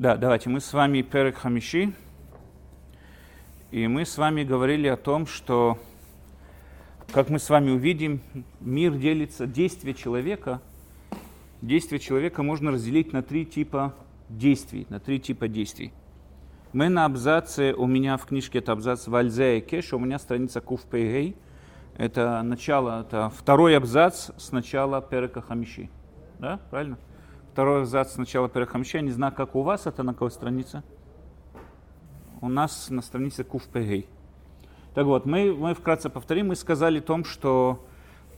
Да, давайте, мы с вами Перек Хамиши, и мы с вами говорили о том, что, как мы с вами увидим, мир делится, действие человека, действие человека можно разделить на три типа действий, на три типа действий. Мы на абзаце, у меня в книжке это абзац Вальзе и Кеш, у меня страница Кув Пейгей, это начало, это второй абзац с начала Перека Хамиши. Да, правильно? Второй абзац сначала Перехамща. Я не знаю, как у вас это, на какой странице? У нас на странице Куфпегей. Так вот, мы, мы вкратце повторим, мы сказали о том, что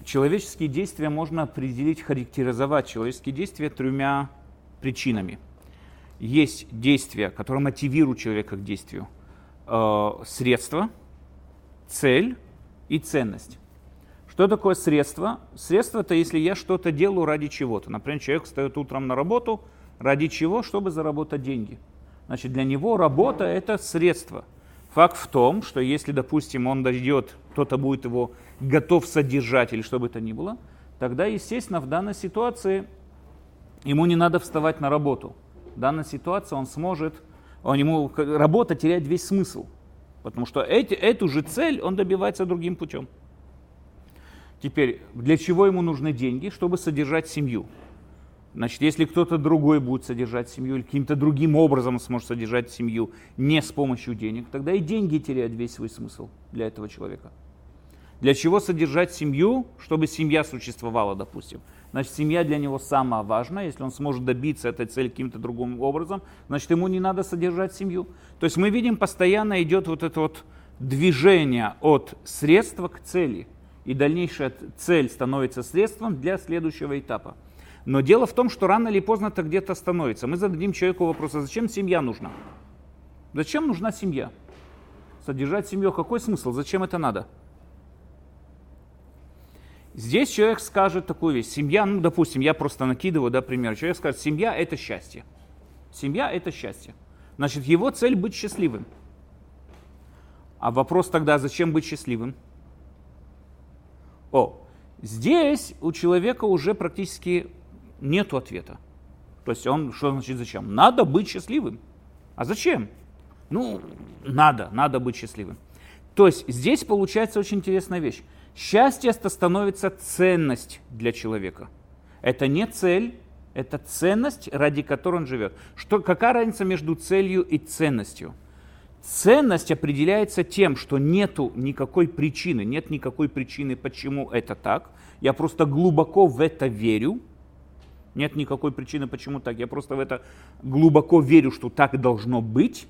человеческие действия можно определить, характеризовать человеческие действия тремя причинами. Есть действия, которые мотивируют человека к действию. Э, средство, цель и ценность. Что такое средство? Средство это если я что-то делаю ради чего-то. Например, человек встает утром на работу, ради чего? Чтобы заработать деньги. Значит, для него работа это средство. Факт в том, что если, допустим, он дойдет, кто-то будет его готов содержать или что бы то ни было, тогда, естественно, в данной ситуации ему не надо вставать на работу. В данной ситуации он сможет, он ему, работа теряет весь смысл. Потому что эти, эту же цель он добивается другим путем. Теперь, для чего ему нужны деньги? Чтобы содержать семью. Значит, если кто-то другой будет содержать семью или каким-то другим образом сможет содержать семью не с помощью денег, тогда и деньги теряют весь свой смысл для этого человека. Для чего содержать семью? Чтобы семья существовала, допустим. Значит, семья для него самая важная. Если он сможет добиться этой цели каким-то другим образом, значит, ему не надо содержать семью. То есть мы видим, постоянно идет вот это вот движение от средства к цели – и дальнейшая цель становится средством для следующего этапа. Но дело в том, что рано или поздно это где-то становится. Мы зададим человеку вопрос, а зачем семья нужна? Зачем нужна семья? Содержать семью, какой смысл? Зачем это надо? Здесь человек скажет такую вещь. Семья, ну, допустим, я просто накидываю, да, пример. Человек скажет, семья – это счастье. Семья – это счастье. Значит, его цель – быть счастливым. А вопрос тогда, зачем быть счастливым? О, здесь у человека уже практически нет ответа. То есть он, что значит зачем? Надо быть счастливым. А зачем? Ну, надо, надо быть счастливым. То есть здесь получается очень интересная вещь. Счастье это становится ценность для человека. Это не цель, это ценность, ради которой он живет. Что, какая разница между целью и ценностью? Ценность определяется тем, что нету никакой причины, нет никакой причины, почему это так. Я просто глубоко в это верю. Нет никакой причины, почему так. Я просто в это глубоко верю, что так должно быть.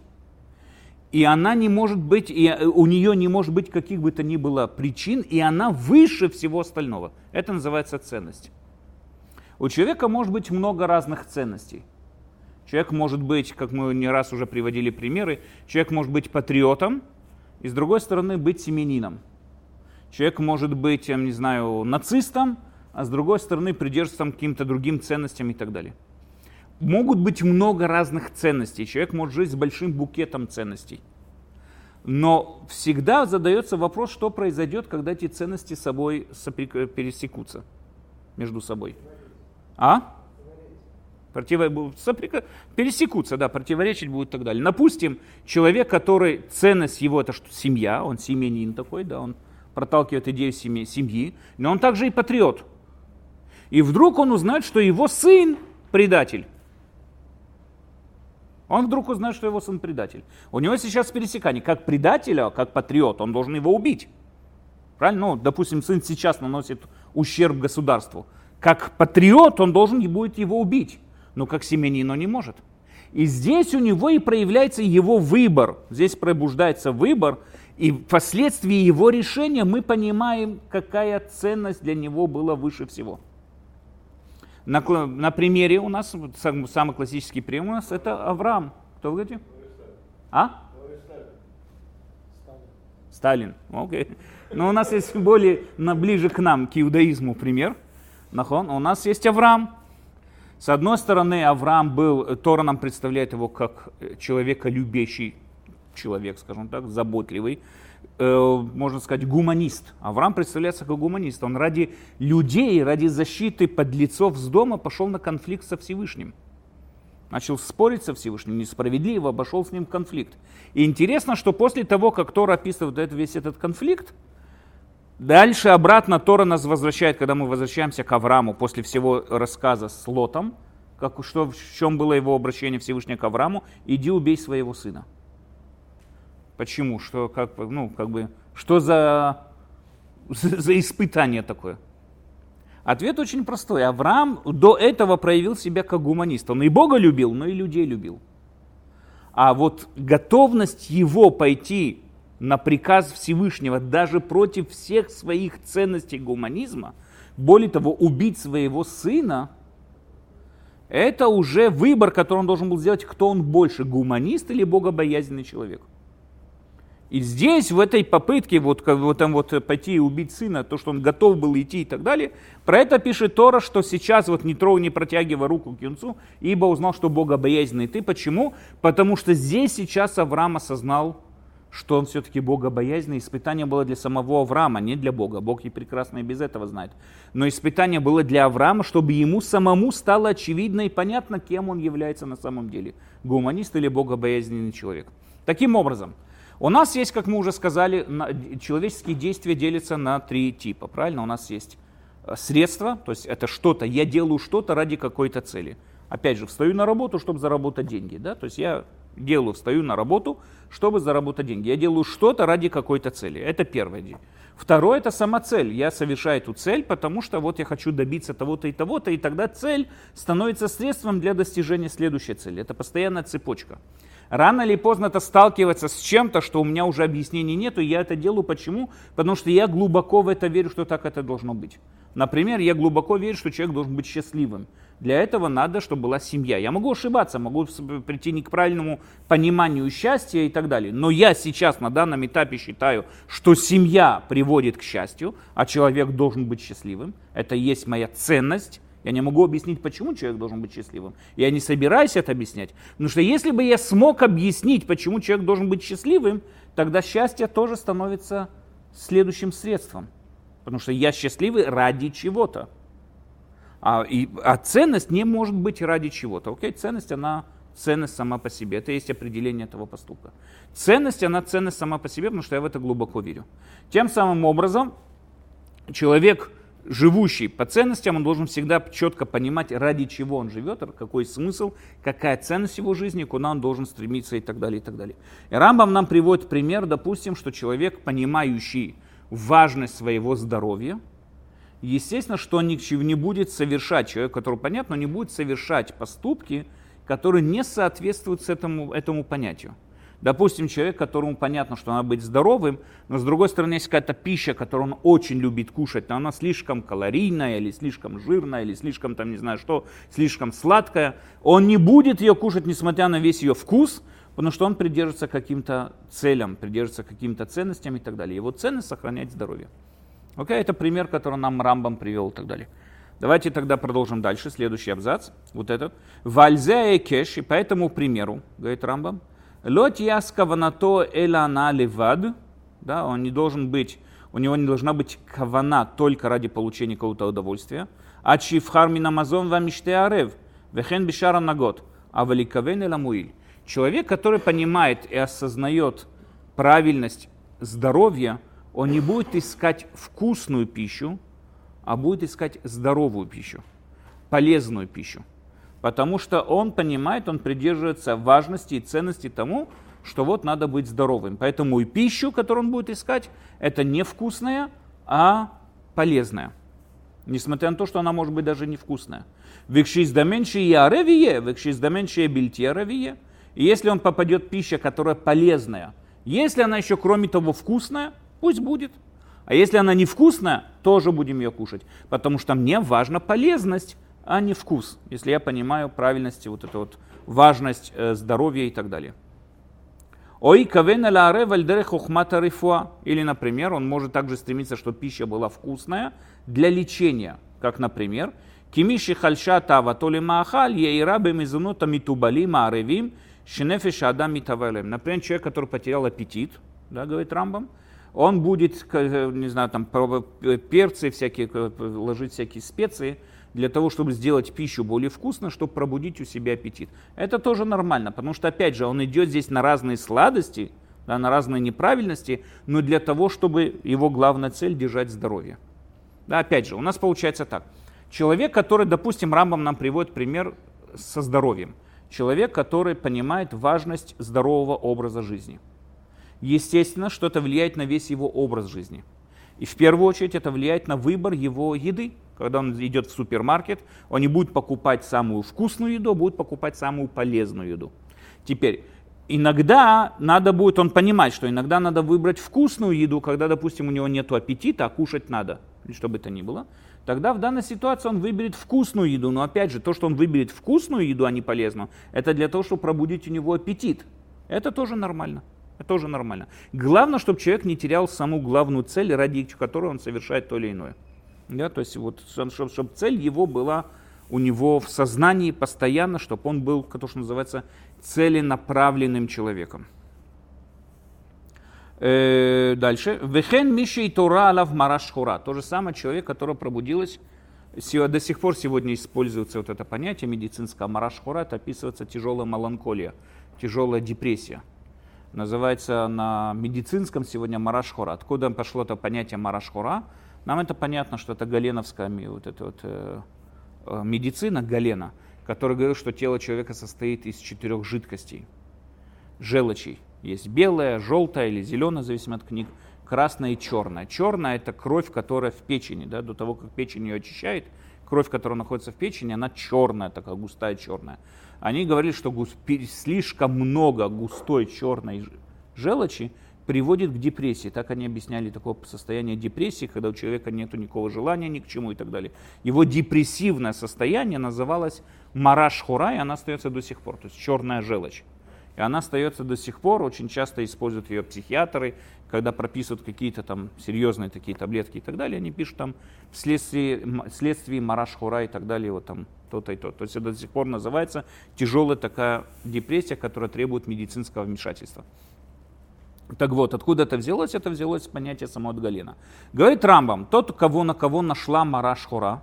И она не может быть, и э, у нее не может быть каких бы то ни было причин, и она выше всего остального. Это называется ценность. У человека может быть много разных ценностей. Человек может быть, как мы не раз уже приводили примеры, человек может быть патриотом, и с другой стороны быть семенином. Человек может быть, я не знаю, нацистом, а с другой стороны придерживаться каким-то другим ценностям и так далее. Могут быть много разных ценностей. Человек может жить с большим букетом ценностей. Но всегда задается вопрос, что произойдет, когда эти ценности с собой пересекутся между собой. А? Противо... Соприка... Пересекутся, да, противоречить будут и так далее. Допустим, человек, который, ценность его, это что, семья, он семьянин такой, да, он проталкивает идею семьи, семьи, но он также и патриот. И вдруг он узнает, что его сын предатель. Он вдруг узнает, что его сын предатель. У него сейчас пересекание. Как предателя, как патриот, он должен его убить. Правильно? Ну, допустим, сын сейчас наносит ущерб государству. Как патриот он должен будет его убить но как семенин он не может. И здесь у него и проявляется его выбор. Здесь пробуждается выбор, и впоследствии его решения мы понимаем, какая ценность для него была выше всего. На, на примере у нас, самый классический пример у нас, это Авраам. Кто вы говорите? А? Сталин. Окей. Но у нас есть более на, ближе к нам, к иудаизму пример. Нахон. У нас есть Авраам. С одной стороны, Авраам был, Тора нам представляет его как человеколюбящий человек, скажем так, заботливый, э, можно сказать, гуманист. Авраам представляется как гуманист. Он ради людей, ради защиты подлецов с дома пошел на конфликт со Всевышним. начал спорить со Всевышним, несправедливо, обошел с ним конфликт. И интересно, что после того, как Тора описывает весь этот конфликт, дальше обратно Тора нас возвращает, когда мы возвращаемся к Аврааму после всего рассказа с Лотом, как, что, в чем было его обращение Всевышнего к Аврааму, иди убей своего сына. Почему? Что, как, ну, как бы, что за, за испытание такое? Ответ очень простой. Авраам до этого проявил себя как гуманист. Он и Бога любил, но и людей любил. А вот готовность его пойти на приказ Всевышнего даже против всех своих ценностей гуманизма, более того, убить своего сына, это уже выбор, который он должен был сделать, кто он больше, гуманист или богобоязненный человек. И здесь, в этой попытке вот, вот, там вот пойти и убить сына, то, что он готов был идти и так далее, про это пишет Тора, что сейчас вот не трогай, не протягивай руку к юнцу, ибо узнал, что Бога боязненный ты. Почему? Потому что здесь сейчас Авраам осознал, что он все-таки богобоязненный. Испытание было для самого Авраама, не для Бога. Бог и прекрасно и без этого знает. Но испытание было для Авраама, чтобы ему самому стало очевидно и понятно, кем он является на самом деле. Гуманист или богобоязненный человек. Таким образом, у нас есть, как мы уже сказали, человеческие действия делятся на три типа. Правильно? У нас есть э, средства, то есть это что-то, я делаю что-то ради какой-то цели. Опять же, встаю на работу, чтобы заработать деньги. Да? То есть я делаю, встаю на работу, чтобы заработать деньги. Я делаю что-то ради какой-то цели. Это первое. Второе – это сама цель. Я совершаю эту цель, потому что вот я хочу добиться того-то и того-то, и тогда цель становится средством для достижения следующей цели. Это постоянная цепочка. Рано или поздно это сталкивается с чем-то, что у меня уже объяснений нету, и я это делаю. Почему? Потому что я глубоко в это верю, что так это должно быть. Например, я глубоко верю, что человек должен быть счастливым. Для этого надо, чтобы была семья. Я могу ошибаться, могу прийти не к правильному пониманию счастья и так далее. Но я сейчас на данном этапе считаю, что семья приводит к счастью, а человек должен быть счастливым. Это и есть моя ценность. Я не могу объяснить, почему человек должен быть счастливым. Я не собираюсь это объяснять. Потому что если бы я смог объяснить, почему человек должен быть счастливым, тогда счастье тоже становится следующим средством. Потому что я счастливый ради чего-то. А, и, а ценность не может быть ради чего-то. Окей, ценность, она ценность сама по себе. Это есть определение этого поступка. Ценность, она ценность сама по себе, потому что я в это глубоко верю. Тем самым образом, человек, живущий по ценностям, он должен всегда четко понимать, ради чего он живет, какой смысл, какая ценность его жизни, куда он должен стремиться и так далее, и так далее. И Рамбам нам приводит пример, допустим, что человек, понимающий важность своего здоровья, естественно, что он не будет совершать, человек, который понятно, не будет совершать поступки, которые не соответствуют этому, этому понятию. Допустим, человек, которому понятно, что надо быть здоровым, но с другой стороны есть какая-то пища, которую он очень любит кушать, но она слишком калорийная, или слишком жирная, или слишком, там, не знаю что, слишком сладкая. Он не будет ее кушать, несмотря на весь ее вкус, потому что он придерживается каким-то целям, придерживается каким-то ценностям и так далее. Его ценность сохранять здоровье. Окей, это пример, который нам Рамбам привел и так далее. Давайте тогда продолжим дальше, следующий абзац, вот этот. Вальзе кеш, и по этому примеру, говорит Рамбам, Лот яскаванато эла на левад, да, он не должен быть, у него не должна быть кавана только ради получения какого-то удовольствия. А чифхар минамазон вам арев, вехен бишара нагот, а великавен эламуиль. Человек, который понимает и осознает правильность здоровья, он не будет искать вкусную пищу, а будет искать здоровую пищу, полезную пищу потому что он понимает, он придерживается важности и ценности тому, что вот надо быть здоровым. Поэтому и пищу, которую он будет искать, это не вкусная, а полезная. Несмотря на то, что она может быть даже невкусная. Векшиздаменши яревие, векшиздаменши бильтьяровие. И если он попадет пища, которая полезная, если она еще кроме того вкусная, пусть будет. А если она невкусная, тоже будем ее кушать. Потому что мне важна полезность, а не вкус, если я понимаю правильность, вот эту вот важность э, здоровья и так далее. Ой, кавена лааре вальдере хохмата рифуа. Или, например, он может также стремиться, чтобы пища была вкусная для лечения. Как, например, кимиши хальша тава толи маахаль ейра бемизунута митубали мааревим шинефиш адам митавалем. Например, человек, который потерял аппетит, да, говорит Рамбам, он будет, не знаю, там перцы всякие, ложить всякие специи, для того, чтобы сделать пищу более вкусной, чтобы пробудить у себя аппетит. Это тоже нормально, потому что, опять же, он идет здесь на разные сладости, да, на разные неправильности, но для того, чтобы его главная цель держать здоровье. Да, опять же, у нас получается так. Человек, который, допустим, Рамбам нам приводит пример со здоровьем. Человек, который понимает важность здорового образа жизни. Естественно, что это влияет на весь его образ жизни. И в первую очередь это влияет на выбор его еды. Когда он идет в супермаркет, он не будет покупать самую вкусную еду, а будет покупать самую полезную еду. Теперь, иногда надо будет, он понимать, что иногда надо выбрать вкусную еду, когда, допустим, у него нет аппетита, а кушать надо, что бы это ни было. Тогда в данной ситуации он выберет вкусную еду. Но опять же, то, что он выберет вкусную еду, а не полезную, это для того, чтобы пробудить у него аппетит. Это тоже нормально. Это тоже нормально. Главное, чтобы человек не терял саму главную цель, ради которой он совершает то или иное. Да, то есть вот, чтобы, чтобы цель его была у него в сознании постоянно, чтобы он был, то, что называется, целенаправленным человеком. Э, дальше. Вехен миши и тора алав марашхура. То же самое человек, который пробудилась. До сих пор сегодня используется вот это понятие медицинское марашхура. Это описывается тяжелая меланхолия, тяжелая депрессия. Называется на медицинском сегодня марашхура. Откуда пошло это понятие марашхура? Нам это понятно, что это галеновская вот это вот, э, э, медицина Галена, которая говорит, что тело человека состоит из четырех жидкостей, желчей. Есть белая, желтая или зеленая, в зависимости от книг, красная и черная. Черная – это кровь, которая в печени, да, до того, как печень ее очищает, кровь, которая находится в печени, она черная, такая густая черная. Они говорили, что слишком много густой черной желчи приводит к депрессии. Так они объясняли такое состояние депрессии, когда у человека нет никакого желания ни к чему и так далее. Его депрессивное состояние называлось мараш хура, и она остается до сих пор, то есть черная желчь. И она остается до сих пор, очень часто используют ее психиатры, когда прописывают какие-то там серьезные такие таблетки и так далее, они пишут там вследствие, вследствие мараш-хура и так далее, вот там то-то и то. То есть это до сих пор называется тяжелая такая депрессия, которая требует медицинского вмешательства. Так вот, откуда это взялось? Это взялось с понятия самого Галина. Говорит Рамбам, тот, кого на кого нашла Мараш Хура,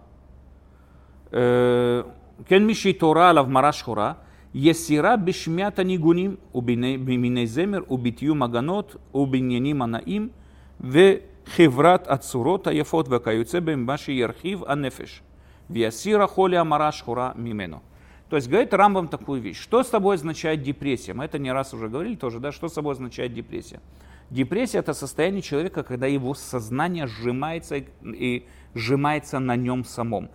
э, Кенмиши Тора Алав Мараш Хура, Есира бешмята нигуним, убиней земер, убитью маганот, убиньяни манаим, в хеврат ацурота яфот вакаюцебем баши ярхив анефеш. Виасира холи амара шхура мимену. То есть говорит Рамбам такую вещь. Что с тобой означает депрессия? Мы это не раз уже говорили тоже, да, что с собой означает депрессия? Депрессия – это состояние человека, когда его сознание сжимается и, и сжимается на нем самом.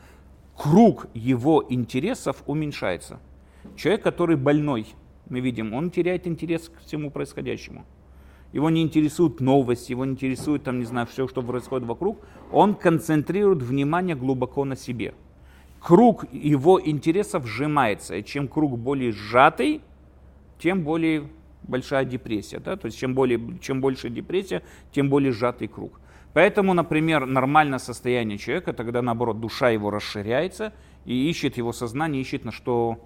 Круг его интересов уменьшается. Человек, который больной, мы видим, он теряет интерес к всему происходящему. Его не интересуют новости, его не интересует, там, не знаю, все, что происходит вокруг. Он концентрирует внимание глубоко на себе – Круг его интересов сжимается. И чем круг более сжатый, тем более большая депрессия. Да? То есть чем, более, чем больше депрессия, тем более сжатый круг. Поэтому, например, нормальное состояние человека, тогда наоборот душа его расширяется и ищет его сознание, ищет на что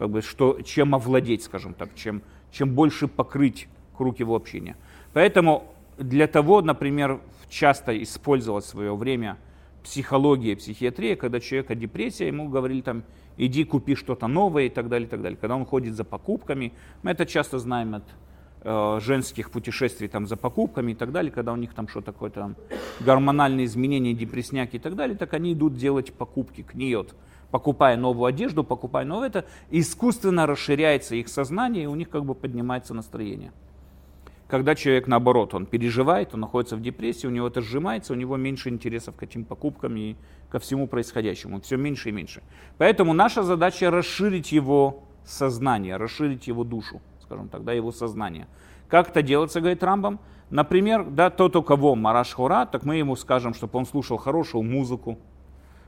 как бы, что, чем овладеть, скажем так, чем, чем больше покрыть круг его общения. Поэтому для того, например, часто использовалось в свое время психология, психиатрия, когда человека депрессия, ему говорили там, иди купи что-то новое и так далее, и так далее. Когда он ходит за покупками, мы это часто знаем от э, женских путешествий там за покупками и так далее, когда у них там что-то такое там гормональные изменения, депрессняки и так далее, так они идут делать покупки, книет покупая новую одежду, покупая новое, это искусственно расширяется их сознание, и у них как бы поднимается настроение. Когда человек, наоборот, он переживает, он находится в депрессии, у него это сжимается, у него меньше интересов к этим покупкам и ко всему происходящему, все меньше и меньше. Поэтому наша задача расширить его сознание, расширить его душу, скажем так, да, его сознание. Как это делается, говорит Рамбам? Например, да, тот, у кого Мараш Хора, так мы ему скажем, чтобы он слушал хорошую музыку,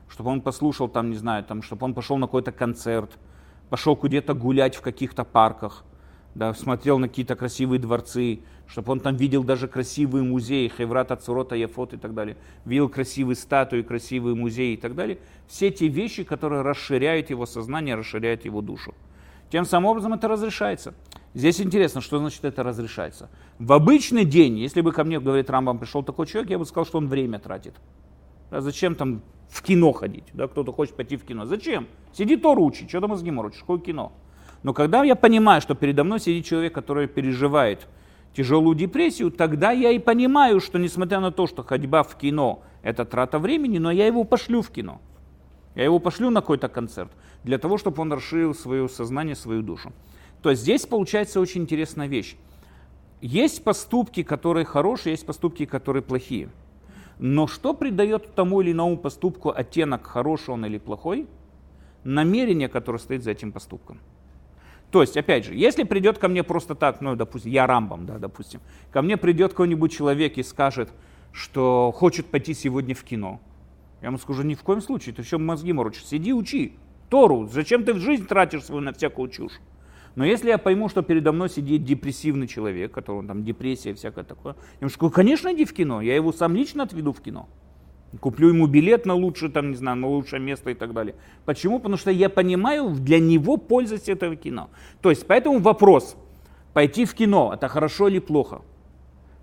чтобы он послушал там, не знаю, там, чтобы он пошел на какой-то концерт, пошел где-то гулять в каких-то парках, да, смотрел на какие-то красивые дворцы, чтобы он там видел даже красивые музеи, Хеврата, Цурота, Яфот и так далее, видел красивые статуи, красивые музеи и так далее. Все те вещи, которые расширяют его сознание, расширяют его душу. Тем самым образом это разрешается. Здесь интересно, что значит это разрешается. В обычный день, если бы ко мне, говорит Рамбам, пришел такой человек, я бы сказал, что он время тратит. А зачем там в кино ходить? Да, кто-то хочет пойти в кино. Зачем? Сиди Тору учи, что ты мозги морочишь, какое кино? Но когда я понимаю, что передо мной сидит человек, который переживает тяжелую депрессию, тогда я и понимаю, что несмотря на то, что ходьба в кино – это трата времени, но я его пошлю в кино. Я его пошлю на какой-то концерт для того, чтобы он расширил свое сознание, свою душу. То есть здесь получается очень интересная вещь. Есть поступки, которые хорошие, есть поступки, которые плохие. Но что придает тому или иному поступку оттенок, хороший он или плохой? Намерение, которое стоит за этим поступком. То есть, опять же, если придет ко мне просто так, ну, допустим, я Рамбом, да, допустим, ко мне придет какой-нибудь человек и скажет, что хочет пойти сегодня в кино. Я ему скажу, ни в коем случае, ты еще мозги морочишь, сиди учи Тору, зачем ты в жизнь тратишь свою на всякую чушь? Но если я пойму, что передо мной сидит депрессивный человек, которого там депрессия всякое такое, я ему скажу, конечно, иди в кино, я его сам лично отведу в кино. Куплю ему билет на лучшее, там, не знаю, на лучшее место и так далее. Почему? Потому что я понимаю для него пользуюсь этого кино. То есть, поэтому вопрос, пойти в кино, это хорошо или плохо?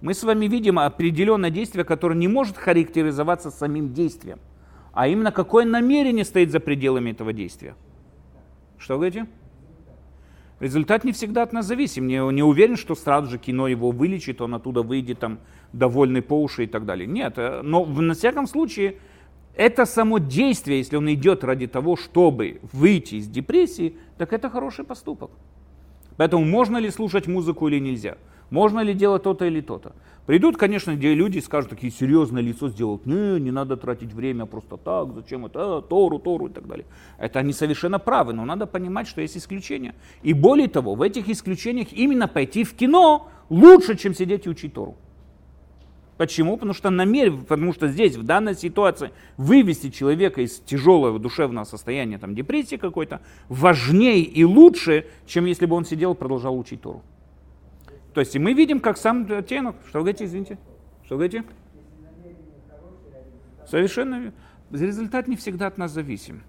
Мы с вами видим определенное действие, которое не может характеризоваться самим действием, а именно какое намерение стоит за пределами этого действия. Что говорите? Результат не всегда от нас зависим. Не, не уверен, что сразу же кино его вылечит, он оттуда выйдет там довольный по уши и так далее. Нет, э, но на всяком случае это само действие, если он идет ради того, чтобы выйти из депрессии, так это хороший поступок. Поэтому можно ли слушать музыку или нельзя? Можно ли делать то-то или то-то? Придут, конечно, где люди скажут, такие серьезное лицо сделают, не, не надо тратить время просто так, зачем это, а, Тору, Тору и так далее. Это они совершенно правы, но надо понимать, что есть исключения. И более того, в этих исключениях именно пойти в кино лучше, чем сидеть и учить Тору. Почему? Потому что намерен, потому что здесь, в данной ситуации, вывести человека из тяжелого душевного состояния, там, депрессии какой-то, важнее и лучше, чем если бы он сидел и продолжал учить Тору. То есть и мы видим, как сам оттенок. Что вы говорите, извините? Что вы говорите? Совершенно Результат не всегда от нас зависим.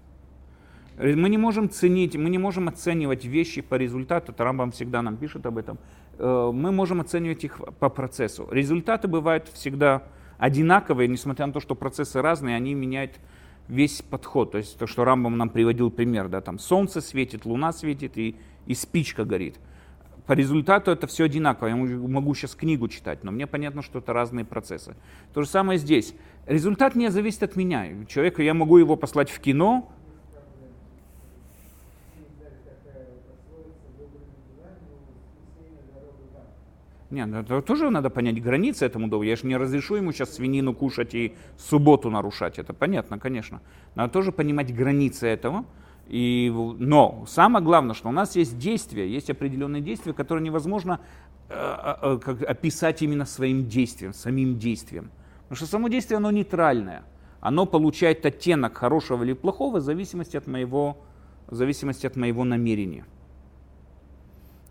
Мы не можем ценить, мы не можем оценивать вещи по результату, Рамбам всегда нам пишет об этом. Э, мы можем оценивать их по процессу. Результаты бывают всегда одинаковые, несмотря на то, что процессы разные, они меняют весь подход. То есть то, что Рамбам нам приводил пример, да, там солнце светит, луна светит и, и спичка горит по результату это все одинаково. Я могу сейчас книгу читать, но мне понятно, что это разные процессы. То же самое здесь. Результат не зависит от меня. Человека, я могу его послать в кино, Нет, ну, это тоже надо понять границы этому доводу. Я же не разрешу ему сейчас свинину кушать и субботу нарушать. Это понятно, конечно. Надо тоже понимать границы этого. И, но самое главное, что у нас есть действия, есть определенные действия, которые невозможно э, э, как, описать именно своим действием, самим действием. Потому что само действие, оно нейтральное. Оно получает оттенок хорошего или плохого в зависимости от моего, в зависимости от моего намерения.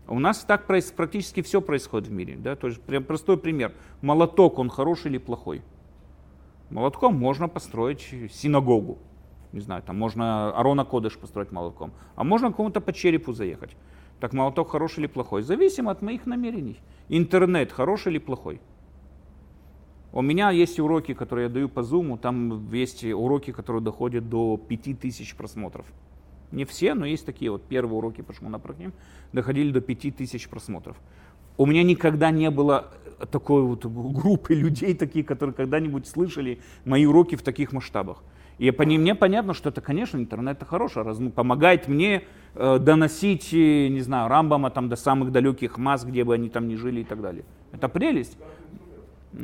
У нас так практически все происходит в мире. Да? То есть, простой пример. Молоток, он хороший или плохой? Молотком можно построить синагогу не знаю, там можно Арона Кодыш построить молотком, а можно кому-то по черепу заехать. Так молоток хороший или плохой? Зависимо от моих намерений. Интернет хороший или плохой? У меня есть уроки, которые я даю по Zoom, там есть уроки, которые доходят до 5000 просмотров. Не все, но есть такие вот первые уроки по Шмунапрохим, доходили до 5000 просмотров. У меня никогда не было такой вот группы людей, такие, которые когда-нибудь слышали мои уроки в таких масштабах. И по мне понятно, что это, конечно, интернет это хорошо, раз, ну, помогает мне э, доносить, э, не знаю, Рамбама там до самых далеких масс, где бы они там ни жили и так далее. Это прелесть.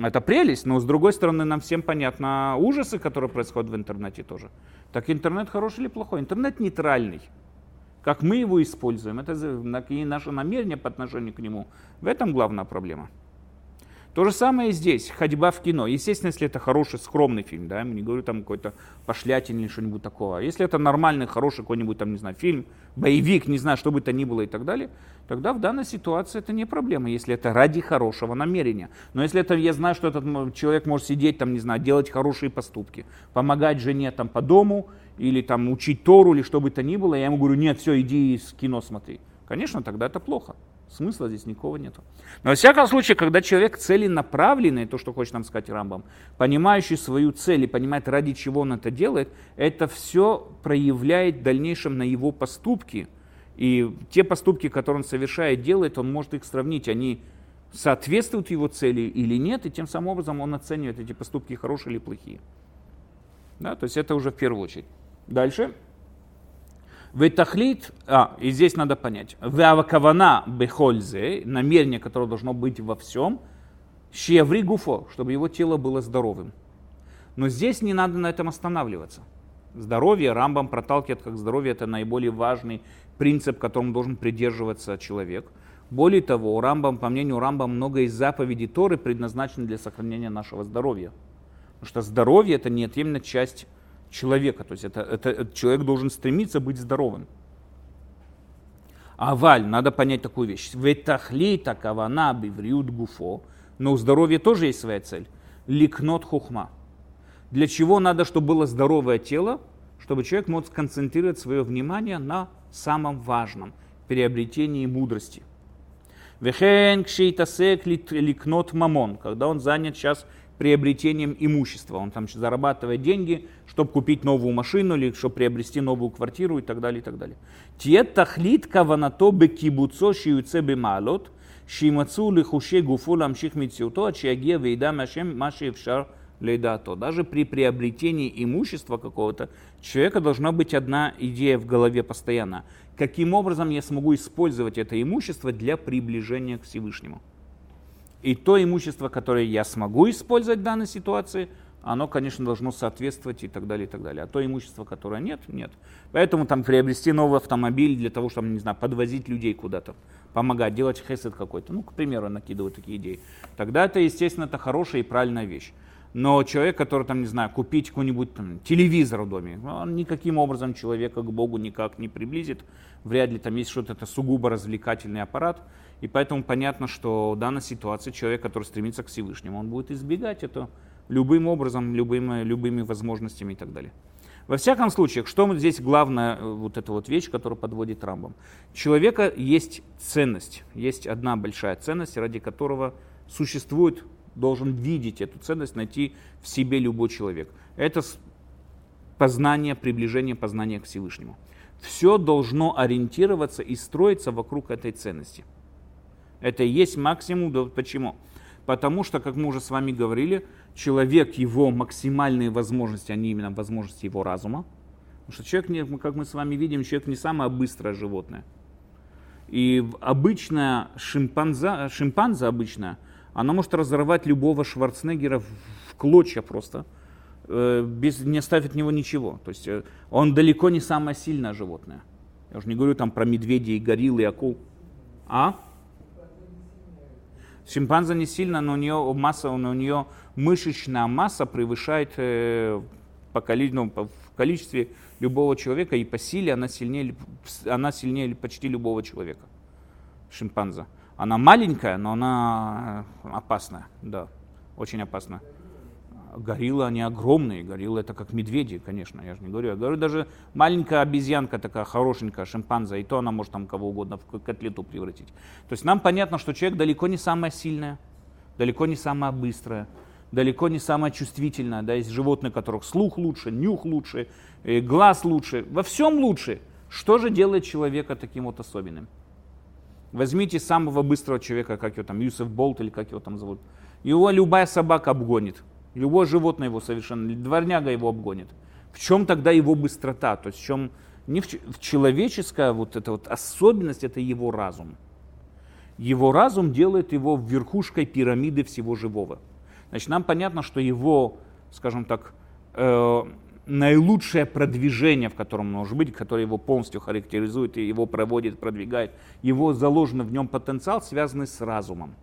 Это прелесть, но с другой стороны нам всем понятно ужасы, которые происходят в интернете тоже. Так интернет хороший или плохой? Интернет нейтральный. Как мы его используем, это и наше намерение по отношению к нему. В этом главная проблема. То же самое и здесь, ходьба в кино. Естественно, если это хороший, скромный фильм, да, я не говорю там какой-то пошлятин или что-нибудь такого. А если это нормальный, хороший какой-нибудь там, не знаю, фильм, боевик, не знаю, что бы то ни было и так далее, тогда в данной ситуации это не проблема, если это ради хорошего намерения. Но если это, я знаю, что этот человек может сидеть там, не знаю, делать хорошие поступки, помогать жене там по дому, или там учить Тору, или что бы то ни было, я ему говорю, нет, все, иди с кино смотри. Конечно, тогда это плохо. Смысла здесь никакого нету. Но во всяком случае, когда человек целенаправленный, то, что хочет нам сказать Рамбам, понимающий свою цель и понимает, ради чего он это делает, это все проявляет в дальнейшем на его поступки. И те поступки, которые он совершает, делает, он может их сравнить, они соответствуют его цели или нет, и тем самым образом он оценивает эти поступки хорошие или плохие. Да, то есть это уже в первую очередь. Дальше. Ветахлит, а, и здесь надо понять, веавакавана бехользе, намерение, которое должно быть во всем, щеври гуфо, чтобы его тело было здоровым. Но здесь не надо на этом останавливаться. Здоровье Рамбам проталкивает как здоровье, это наиболее важный принцип, которым должен придерживаться человек. Более того, у Рамбам, по мнению Рамбам, много из заповедей Торы предназначены для сохранения нашего здоровья. Потому что здоровье это неотъемлемая часть человека. То есть это, это, это человек должен стремиться быть здоровым. А валь, надо понять такую вещь. Ветахли такавана бивриют гуфо. Но у здоровья тоже есть своя цель. Ликнот хухма. Для чего надо, чтобы было здоровое тело? Чтобы человек мог сконцентрировать свое внимание на самом важном – приобретении мудрости. Вехен кшейтасек ликнот мамон, когда он занят сейчас приобретением имущества. Он там зарабатывает деньги, чтобы купить новую машину или чтобы приобрести новую квартиру и так далее, и так далее. Тиет тахлит каванато бекибуцо шиюце бемалот, шимацу лихуше гуфу ламших митсиуто, чиагия вейда машем маши евшар лейдато. Даже при приобретении имущества какого-то человека должна быть одна идея в голове постоянно. Каким образом я смогу использовать это имущество для приближения к Всевышнему? И то имущество, которое я смогу использовать в данной ситуации, оно, конечно, должно соответствовать и так далее, и так далее. А то имущество, которое нет, нет. Поэтому там приобрести новый автомобиль для того, чтобы, не знаю, подвозить людей куда-то, помогать, делать хесед какой-то, ну, к примеру, накидываю такие идеи. Тогда это, естественно, это хорошая и правильная вещь. Но человек, который, там, не знаю, купить какой-нибудь там, телевизор в доме, он никаким образом человека к Богу никак не приблизит. Вряд ли там есть что-то, это сугубо развлекательный аппарат. И поэтому понятно, что в данной ситуации человек, который стремится к Всевышнему, он будет избегать это любым образом, любыми, любыми возможностями и так далее. Во всяком случае, что здесь главная э, вот эта вот вещь, которая подводит Рамбам? У человека есть ценность, есть одна большая ценность, ради которого существует, должен видеть эту ценность, найти в себе любой человек. Это познание, приближение познания к Всевышнему. Все должно ориентироваться и строиться вокруг этой ценности. Это и есть максимум. Почему? Потому что, как мы уже с вами говорили, человек, его максимальные возможности, они именно возможности его разума. Потому что человек, как мы с вами видим, человек не самое быстрое животное. И обычная шимпанза, шимпанза обычная, она может разорвать любого Шварценеггера в клочья просто, э, без, не оставить от него ничего. То есть э, он далеко не самое сильное животное. Я уже не говорю там про медведей, гориллы, акул. А? Шимпанзе не сильно, но у нее масса, у нее мышечная масса превышает э, по, ну, в количестве любого человека, и по силе она сильнее, она сильнее почти любого человека. Шимпанзе. Она маленькая, но она э, опасная, да, очень опасная гориллы, они огромные. Гориллы это как медведи, конечно, я же не говорю. Я говорю, даже маленькая обезьянка такая хорошенькая, шимпанзе, и то она может там кого угодно в котлету превратить. То есть нам понятно, что человек далеко не самое сильное, далеко не самое быстрое, далеко не самое чувствительное. Да, есть животные, у которых слух лучше, нюх лучше, глаз лучше, во всем лучше. Что же делает человека таким вот особенным? Возьмите самого быстрого человека, как его там, Юсеф Болт или как его там зовут. Его любая собака обгонит. Любое животное его совершенно, дворняга его обгонит. В чем тогда его быстрота? То есть в чем не в, в человеческая вот эта вот особенность, это его разум. Его разум делает его верхушкой пирамиды всего живого. Значит, нам понятно, что его, скажем так, э, наилучшее продвижение, в котором он может быть, которое его полностью характеризует и его проводит, продвигает, его заложенный в нем потенциал, связанный с разумом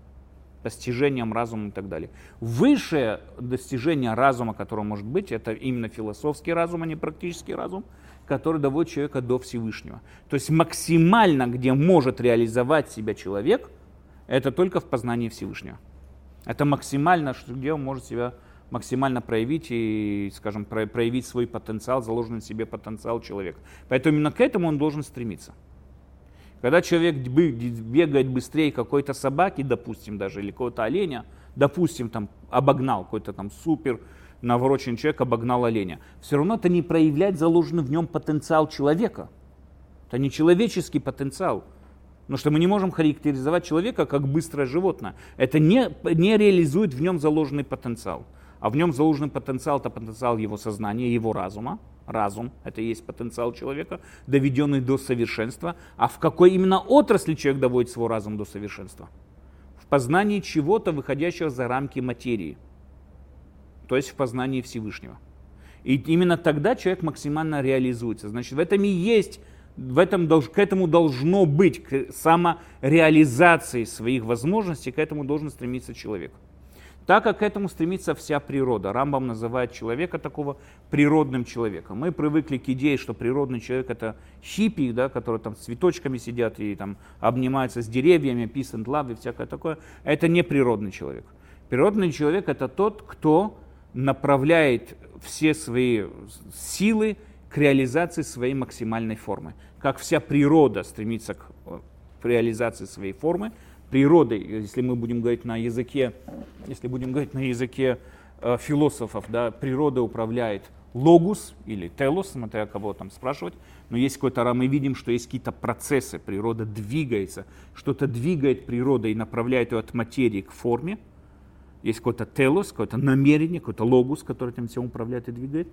достижением разума и так далее. Высшее достижение разума, которое может быть, это именно философский разум, а не практический разум, который доводит человека до Всевышнего. То есть максимально, где может реализовать себя человек, это только в познании Всевышнего. Это максимально, где он может себя максимально проявить и, скажем, проявить свой потенциал, заложенный в себе потенциал человека. Поэтому именно к этому он должен стремиться. Когда человек бегает быстрее какой-то собаки, допустим, даже, или какого-то оленя, допустим, там обогнал какой-то там супер навороченный человек, обогнал оленя, все равно это не проявляет заложенный в нем потенциал человека. Это не человеческий потенциал. Потому что мы не можем характеризовать человека как быстрое животное. Это не, не реализует в нем заложенный потенциал. А в нем заложенный потенциал, это потенциал его сознания, его разума. Разум – это и есть потенциал человека, доведенный до совершенства. А в какой именно отрасли человек доводит свой разум до совершенства? В познании чего-то, выходящего за рамки материи. То есть в познании Всевышнего. И именно тогда человек максимально реализуется. Значит, в этом и есть, в этом, к этому должно быть, к самореализации своих возможностей, к этому должен стремиться человек так как к этому стремится вся природа. Рамбам называет человека такого природным человеком. Мы привыкли к идее, что природный человек это хиппи, да, которые там с цветочками сидят и там обнимаются с деревьями, peace and love и всякое такое. Это не природный человек. Природный человек это тот, кто направляет все свои силы к реализации своей максимальной формы. Как вся природа стремится к реализации своей формы, природой, если мы будем говорить на языке, если будем говорить на языке э, философов, да, природа управляет логус или телос, смотря кого там спрашивать, но есть какой-то, мы видим, что есть какие-то процессы, природа двигается, что-то двигает природа и направляет ее от материи к форме, есть какой-то телос, какое-то намерение, какой-то логус, который этим всем управляет и двигает,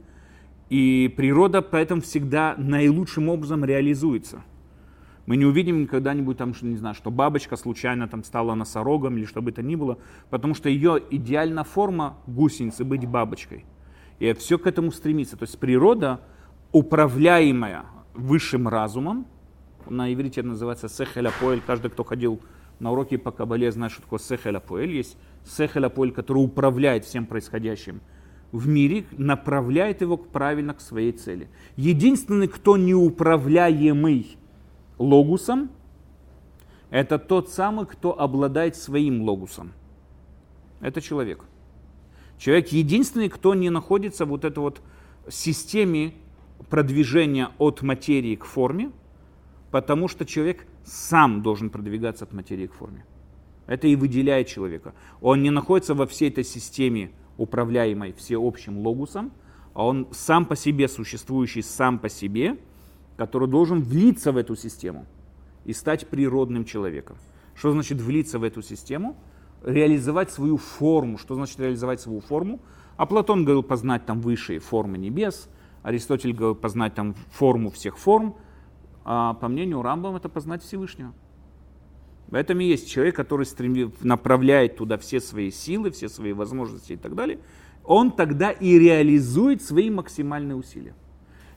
и природа поэтому всегда наилучшим образом реализуется – мы не увидим когда-нибудь там, что, не знаю, что бабочка случайно там стала носорогом или что бы то ни было, потому что ее идеальная форма гусеницы быть бабочкой. И все к этому стремится. То есть природа, управляемая высшим разумом, на иврите это называется сехеляпоэль. Каждый, кто ходил на уроки по кабале, знает, что такое сехеляпоэль. Есть сехеляпоэль, который управляет всем происходящим в мире, направляет его правильно к своей цели. Единственный, кто неуправляемый, логусом, это тот самый, кто обладает своим логусом. Это человек. Человек единственный, кто не находится в вот этой вот системе продвижения от материи к форме, потому что человек сам должен продвигаться от материи к форме. Это и выделяет человека. Он не находится во всей этой системе, управляемой всеобщим логусом, а он сам по себе, существующий сам по себе – который должен влиться в эту систему и стать природным человеком. Что значит влиться в эту систему? Реализовать свою форму. Что значит реализовать свою форму? А Платон говорил познать там высшие формы небес, Аристотель говорил познать там форму всех форм, а по мнению Рамбам это познать Всевышнего. В этом и есть человек, который стремит, направляет туда все свои силы, все свои возможности и так далее. Он тогда и реализует свои максимальные усилия.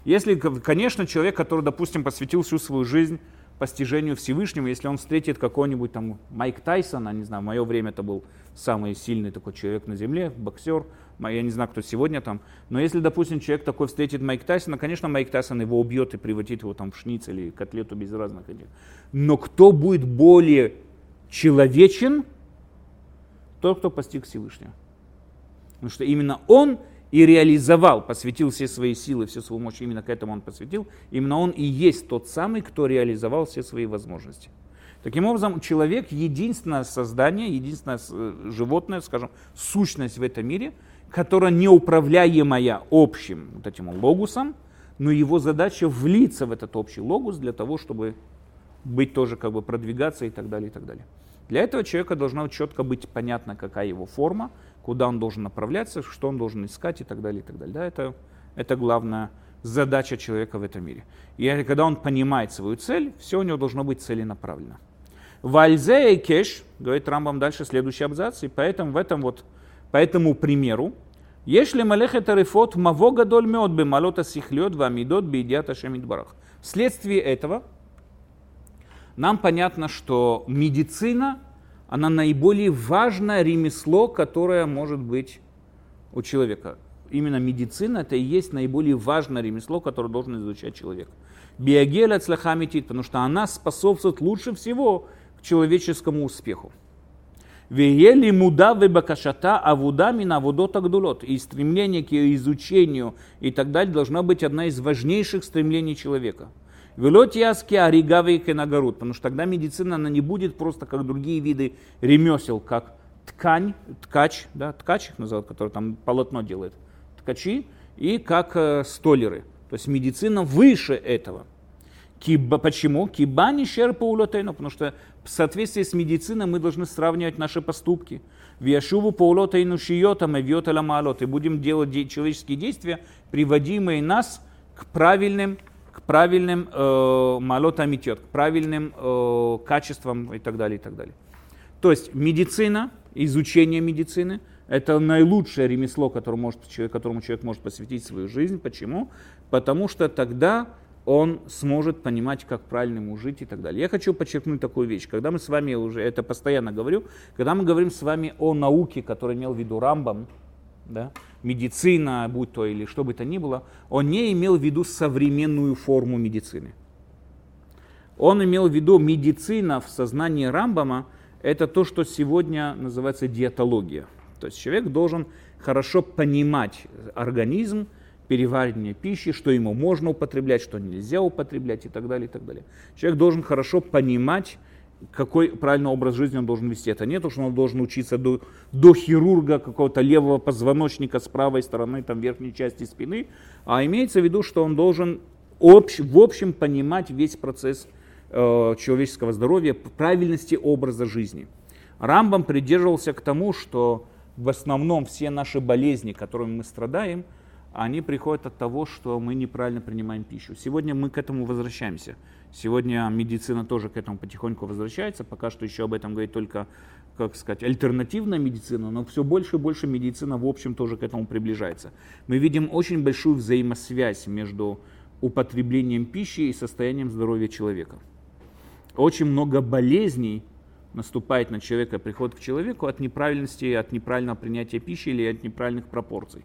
Если, конечно, человек, который, допустим, посвятил всю свою жизнь постижению Всевышнего, если он встретит какой-нибудь там Майк Тайсон, не знаю, в мое время это был самый сильный такой человек на земле, боксер, я не знаю, кто сегодня там, но если, допустим, человек такой встретит Майк Тайсона, конечно, Майк Тайсон его убьет и превратит его там в шницель или котлету без разных этих. Но кто будет более человечен? Тот, кто постиг Всевышнего. Потому что именно он и реализовал, посвятил все свои силы, всю свою мощь, именно к этому он посвятил, именно он и есть тот самый, кто реализовал все свои возможности. Таким образом, человек единственное создание, единственное э, животное, скажем, сущность в этом мире, которая неуправляемая общим вот этим логусом, но его задача влиться в этот общий логус для того, чтобы быть тоже как бы продвигаться и так далее, и так далее. Для этого человека должна четко быть понятна, какая его форма, куда он должен направляться, что он должен искать и так далее, и так далее. Да, это, это главная задача человека в этом мире. И когда он понимает свою цель, все у него должно быть целенаправленно. Вальзе и кеш, говорит Рамбам дальше, следующий абзац, и поэтому в этом вот, по этому примеру, если малехет арифот маво гадоль мед бы малота сихлет вамидот бейдят барах. Вследствие этого нам понятно, что медицина она наиболее важное ремесло, которое может быть у человека. Именно медицина это и есть наиболее важное ремесло, которое должен изучать человек. Биогель от потому что она способствует лучше всего к человеческому успеху. Веели муда вебакашата авуда мина гдулот. И стремление к изучению и так далее должна быть одна из важнейших стремлений человека. Велотиаски оригавы кенагород, потому что тогда медицина, она не будет просто как другие виды ремесел, как ткань, ткач, да, ткач их называют, который там полотно делает, ткачи, и как э, столеры. То есть медицина выше этого. Киба, почему? Кибани шерпа улотейну, потому что в соответствии с медициной мы должны сравнивать наши поступки. Виашуву паулотейну шиотам и вьоталамалот. И будем делать человеческие действия, приводимые нас к правильным правильным э, малотам к правильным э, качествам и так далее, и так далее. То есть медицина, изучение медицины, это наилучшее ремесло, которому, может, которому человек может посвятить свою жизнь. Почему? Потому что тогда он сможет понимать, как правильно ему жить и так далее. Я хочу подчеркнуть такую вещь. Когда мы с вами уже, это постоянно говорю, когда мы говорим с вами о науке, которую имел в виду Рамбам, да, медицина, будь то или что бы то ни было, он не имел в виду современную форму медицины. Он имел в виду медицина в сознании Рамбама, это то, что сегодня называется диетология. То есть человек должен хорошо понимать организм, переваривание пищи, что ему можно употреблять, что нельзя употреблять и так далее, и так далее. Человек должен хорошо понимать какой правильный образ жизни он должен вести. Это не то, что он должен учиться до, до хирурга какого-то левого позвоночника с правой стороны, там, верхней части спины, а имеется в виду, что он должен общ, в общем понимать весь процесс э, человеческого здоровья, правильности образа жизни. Рамбам придерживался к тому, что в основном все наши болезни, которыми мы страдаем, они приходят от того, что мы неправильно принимаем пищу. Сегодня мы к этому возвращаемся. Сегодня медицина тоже к этому потихоньку возвращается. Пока что еще об этом говорит только, как сказать, альтернативная медицина, но все больше и больше медицина в общем тоже к этому приближается. Мы видим очень большую взаимосвязь между употреблением пищи и состоянием здоровья человека. Очень много болезней наступает на человека, приходит к человеку от неправильности, от неправильного принятия пищи или от неправильных пропорций.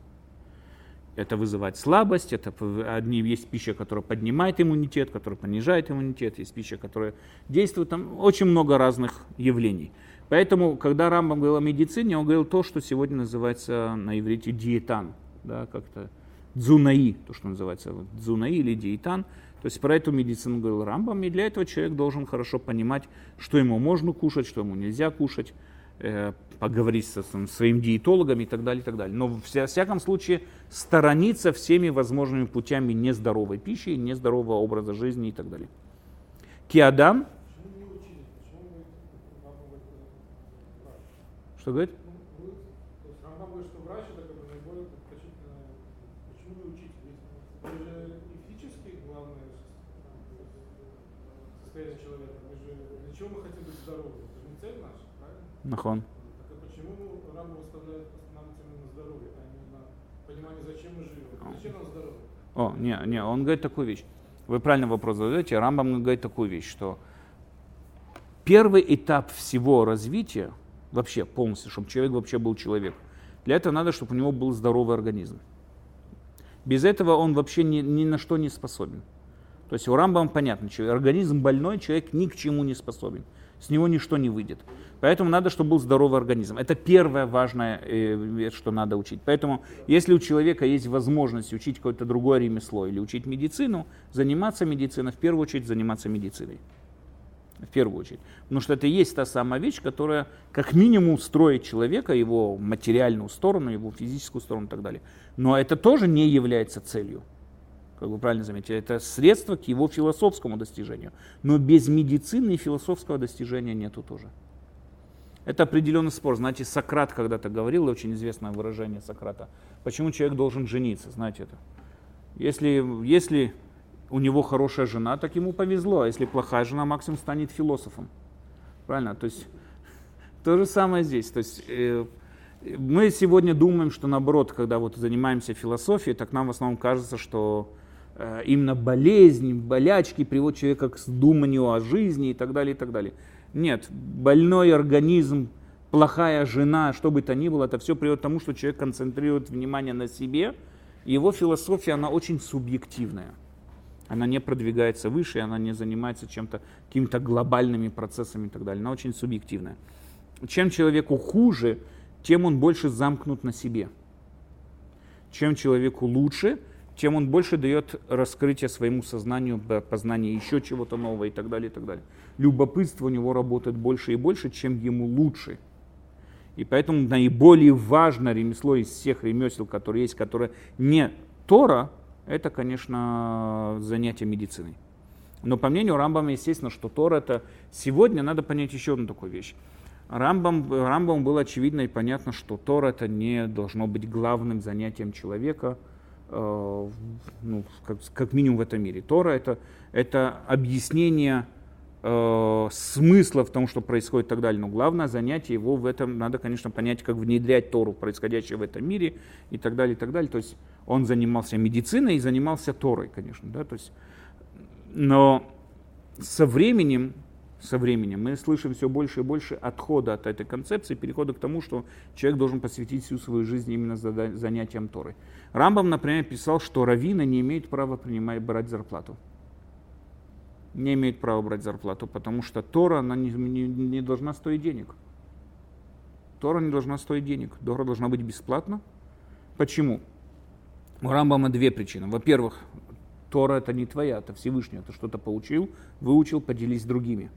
Это вызывает слабость, это одни есть пища, которая поднимает иммунитет, которая понижает иммунитет, есть пища, которая действует, там очень много разных явлений. Поэтому, когда Рамбам говорил о медицине, он говорил то, что сегодня называется на иврите диетан, да, как-то дзунаи, то, что называется дзунаи или диетан. То есть про эту медицину говорил Рамбам, и для этого человек должен хорошо понимать, что ему можно кушать, что ему нельзя кушать, поговорить со своим диетологом и так далее, и так далее. Но в всяком случае сторониться всеми возможными путями нездоровой пищи, нездорового образа жизни и так далее. Киадам. Что говорит? Нахон. Так а почему Рамбам выставляет нам на здоровье, а не на понимание, зачем мы живем? Зачем нам здоровье? О, не, не, он говорит такую вещь. Вы правильно вопрос задаете. Рамбам говорит такую вещь, что первый этап всего развития, вообще полностью, чтобы человек вообще был человек, для этого надо, чтобы у него был здоровый организм. Без этого он вообще ни, ни на что не способен. То есть у Рамбама понятно, что организм больной, человек ни к чему не способен. С него ничто не выйдет. Поэтому надо, чтобы был здоровый организм. Это первое важное, э, что надо учить. Поэтому, если у человека есть возможность учить какое-то другое ремесло или учить медицину, заниматься медициной, в первую очередь заниматься медициной. В первую очередь. Потому что это и есть та самая вещь, которая как минимум строит человека, его материальную сторону, его физическую сторону и так далее. Но это тоже не является целью как вы правильно заметили, это средство к его философскому достижению. Но без медицины и философского достижения нету тоже. Это определенный спор. Знаете, Сократ когда-то говорил, очень известное выражение Сократа, почему человек должен жениться, знаете это. Если, если у него хорошая жена, так ему повезло, а если плохая жена, максимум станет философом. Правильно? То есть то же самое здесь. То есть э, мы сегодня думаем, что наоборот, когда вот занимаемся философией, так нам в основном кажется, что э, именно болезнь, болячки приводят человека к думанию о жизни и так далее, и так далее. Нет, больной организм, плохая жена, что бы то ни было, это все приводит к тому, что человек концентрирует внимание на себе. Его философия, она очень субъективная. Она не продвигается выше, она не занимается чем-то, какими-то глобальными процессами и так далее. Она очень субъективная. Чем человеку хуже, тем он больше замкнут на себе. Чем человеку лучше, тем он больше дает раскрытие своему сознанию, познание еще чего-то нового и так далее, и так далее. Любопытство у него работает больше и больше, чем ему лучше. И поэтому наиболее важное ремесло из всех ремесел, которые есть, которое не Тора, это, конечно, занятие медициной. Но по мнению Рамбама, естественно, что Тора это... Сегодня надо понять еще одну такую вещь. Рамбам, Рамбам было очевидно и понятно, что Тора это не должно быть главным занятием человека, э, ну, как, как минимум в этом мире. Тора это, это объяснение э, смысла в том, что происходит и так далее. Но главное занятие его в этом, надо, конечно, понять, как внедрять Тору происходящее в этом мире и так далее, и так далее. То есть он занимался медициной и занимался Торой, конечно. Да? То есть, но со временем со временем. Мы слышим все больше и больше отхода от этой концепции, перехода к тому, что человек должен посвятить всю свою жизнь именно занятиям Торы. Рамбам, например, писал, что раввины не имеют права принимать, брать зарплату. Не имеют права брать зарплату, потому что Тора она не, не, не должна стоить денег. Тора не должна стоить денег. Тора должна быть бесплатна. Почему? У Рамбама две причины. Во-первых, Тора это не твоя, это Всевышний. Ты что-то получил, выучил, поделись с другими.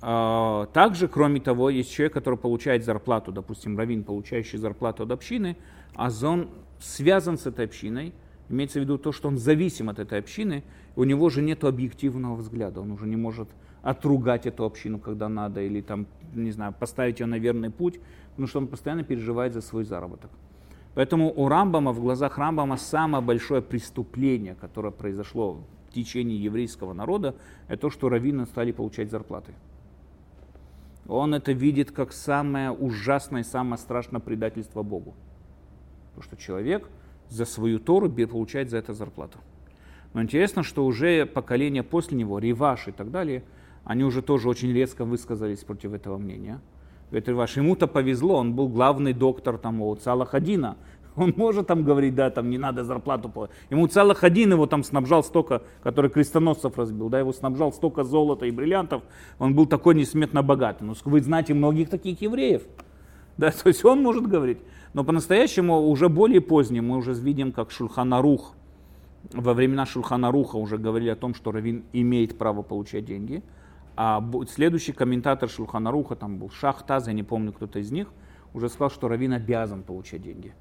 А, также, кроме того, есть человек, который получает зарплату, допустим, раввин, получающий зарплату от общины, а он связан с этой общиной, имеется в виду то, что он зависим от этой общины, у него же нет объективного взгляда, он уже не может отругать эту общину, когда надо, или там, не знаю, поставить ее на верный путь, потому что он постоянно переживает за свой заработок. Поэтому у Рамбама, в глазах Рамбама, самое большое преступление, которое произошло в течение еврейского народа, это то, что раввины стали получать зарплаты он это видит как самое ужасное самое страшное предательство Богу. Потому что человек за свою Тору получает за это зарплату. Но интересно, что уже поколение после него, Риваш и так далее, они уже тоже очень резко высказались против этого мнения. Говорит, Риваш, ему-то повезло, он был главный доктор там у Салахадина, он может там говорить, да, там не надо зарплату платить. Ему целых один его там снабжал столько, который крестоносцев разбил, да, его снабжал столько золота и бриллиантов. Он был такой несметно богатый. Ну, вы знаете многих таких евреев. Да, то есть он может говорить. Но по-настоящему уже более позднее мы уже видим, как Шульханарух, во времена Шульханаруха уже говорили о том, что Равин имеет право получать деньги. А следующий комментатор Шульханаруха, там был Шахтаз, я не помню, кто-то из них, уже сказал, что Равин обязан получать деньги.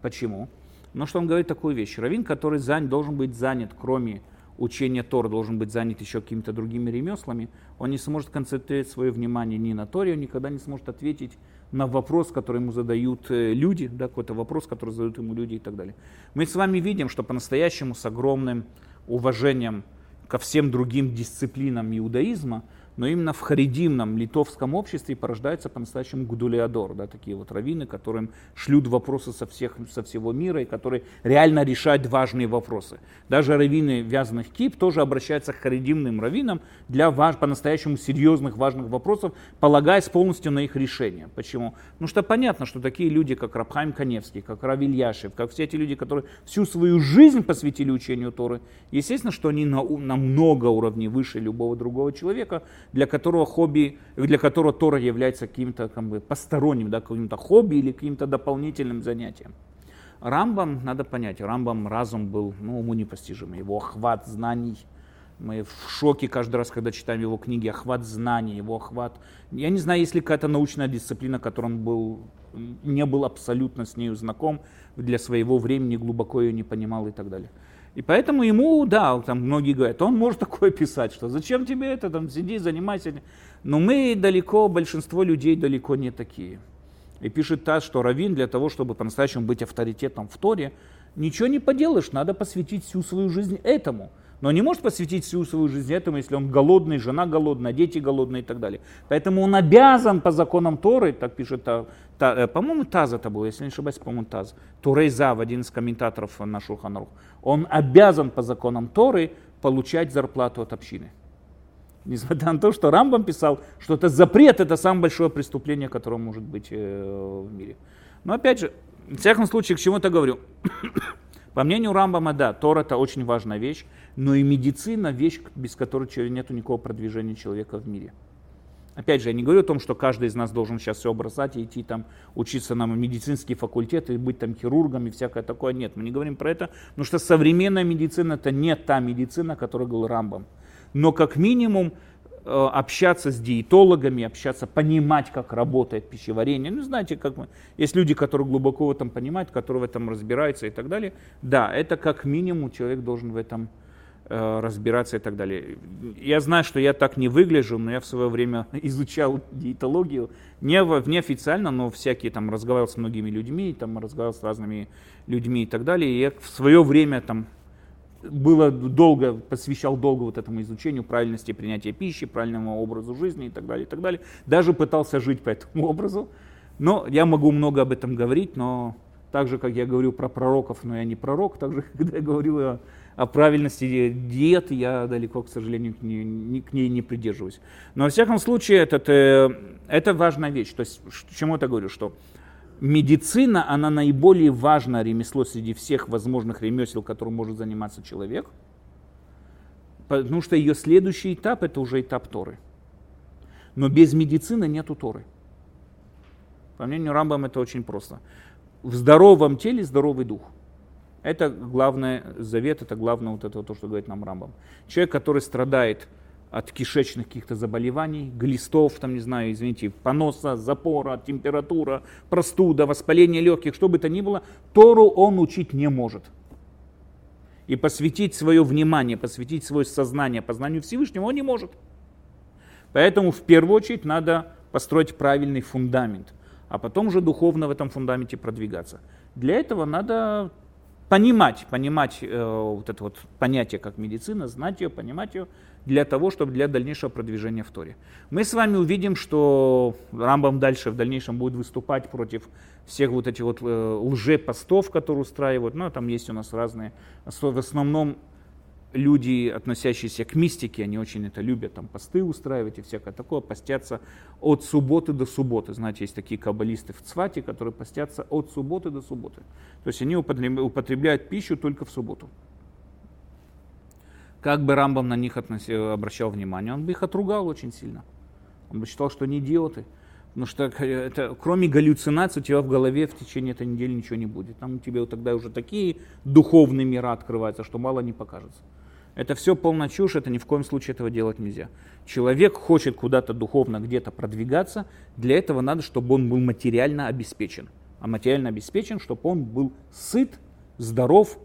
Почему? Но что он говорит такую вещь. Равин, который занят, должен быть занят, кроме учения Тора, должен быть занят еще какими-то другими ремеслами, он не сможет концентрировать свое внимание ни на Торе, он никогда не сможет ответить на вопрос, который ему задают э, люди, да, какой-то вопрос, который задают ему люди и так далее. Мы с вами видим, что по-настоящему с огромным уважением ко всем другим дисциплинам иудаизма но именно в харидимном литовском обществе порождается по-настоящему гудулеадор, да, такие вот раввины, которым шлют вопросы со, всех, со всего мира и которые реально решают важные вопросы. Даже раввины вязаных кип тоже обращаются к харидимным раввинам для важ, по-настоящему серьезных важных вопросов, полагаясь полностью на их решение. Почему? Ну что понятно, что такие люди, как Рабхайм Каневский, как Равиль Яшев, как все эти люди, которые всю свою жизнь посвятили учению Торы, естественно, что они на, на много уровней выше любого другого человека, для которого хобби, для которого Тора является каким-то как бы, посторонним, да, каким-то хобби или каким-то дополнительным занятием. Рамбам, надо понять, Рамбам разум был ну, уму непостижимый, его охват знаний. Мы в шоке каждый раз, когда читаем его книги, охват знаний, его охват. Я не знаю, есть ли какая-то научная дисциплина, которой он был, не был абсолютно с нею знаком, для своего времени глубоко ее не понимал и так далее. И поэтому ему, да, там многие говорят, он может такое писать, что зачем тебе это, там сиди, занимайся. Но мы далеко, большинство людей далеко не такие. И пишет Таз, что Равин для того, чтобы по-настоящему быть авторитетом в Торе, ничего не поделаешь, надо посвятить всю свою жизнь этому – но не может посвятить всю свою жизнь этому, если он голодный, жена голодная, дети голодные и так далее. Поэтому он обязан по законам Торы, так пишет, та, та, э, по-моему, Таз это был, если не ошибаюсь, по-моему, Таз, Турейзав, один из комментаторов на Шулханарух, он обязан по законам Торы получать зарплату от общины. Несмотря на то, что Рамбам писал, что это запрет, это самое большое преступление, которое может быть э, в мире. Но опять же, в всяком случае, к чему это говорю? По мнению Рамбама, да, Тор это очень важная вещь, но и медицина вещь, без которой нет никакого продвижения человека в мире. Опять же, я не говорю о том, что каждый из нас должен сейчас все бросать и идти там учиться на медицинский факультет и быть там хирургом и всякое такое. Нет, мы не говорим про это, потому что современная медицина это не та медицина, о которой говорил Рамбам. Но как минимум общаться с диетологами, общаться, понимать, как работает пищеварение. Ну, знаете, как мы, есть люди, которые глубоко в этом понимают, которые в этом разбираются и так далее. Да, это как минимум человек должен в этом Э, разбираться и так далее. Я знаю, что я так не выгляжу, но я в свое время изучал диетологию, не неофициально, но всякие там разговаривал с многими людьми, там разговаривал с разными людьми и так далее. И я в свое время там было долго, посвящал долго вот этому изучению правильности принятия пищи, правильному образу жизни и так далее, и так далее. Даже пытался жить по этому образу. Но я могу много об этом говорить, но так же, как я говорю про пророков, но я не пророк, так же, когда я говорю о о правильности диеты я далеко, к сожалению, к ней, не, к ней не придерживаюсь. Но во всяком случае, этот, э, это важная вещь. То есть, к чему я говорю, что медицина, она наиболее важное ремесло среди всех возможных ремесел, которым может заниматься человек, потому что ее следующий этап – это уже этап Торы. Но без медицины нету Торы. По мнению Рамбам это очень просто. В здоровом теле здоровый дух. Это главный завет, это главное вот это то, что говорит нам Рамбам. Человек, который страдает от кишечных каких-то заболеваний, глистов, там, не знаю, извините, поноса, запора, температура, простуда, воспаление легких, что бы то ни было, Тору он учить не может. И посвятить свое внимание, посвятить свое сознание познанию Всевышнего он не может. Поэтому в первую очередь надо построить правильный фундамент, а потом уже духовно в этом фундаменте продвигаться. Для этого надо понимать, понимать э, вот это вот понятие как медицина, знать ее, понимать ее, для того, чтобы для дальнейшего продвижения в Торе. Мы с вами увидим, что Рамбам дальше в дальнейшем будет выступать против всех вот этих вот э, лжепостов, которые устраивают. Ну, там есть у нас разные, в основном люди, относящиеся к мистике, они очень это любят, там посты устраивать и всякое такое, постятся от субботы до субботы. Знаете, есть такие каббалисты в Цвате, которые постятся от субботы до субботы. То есть они употребляют пищу только в субботу. Как бы Рамбам на них относил, обращал внимание, он бы их отругал очень сильно. Он бы считал, что они идиоты. Потому что это, кроме галлюцинаций у тебя в голове в течение этой недели ничего не будет. Там у тебя тогда уже такие духовные мира открываются, что мало не покажется. Это все полная чушь, это ни в коем случае этого делать нельзя. Человек хочет куда-то духовно где-то продвигаться, для этого надо, чтобы он был материально обеспечен. А материально обеспечен, чтобы он был сыт, здоров,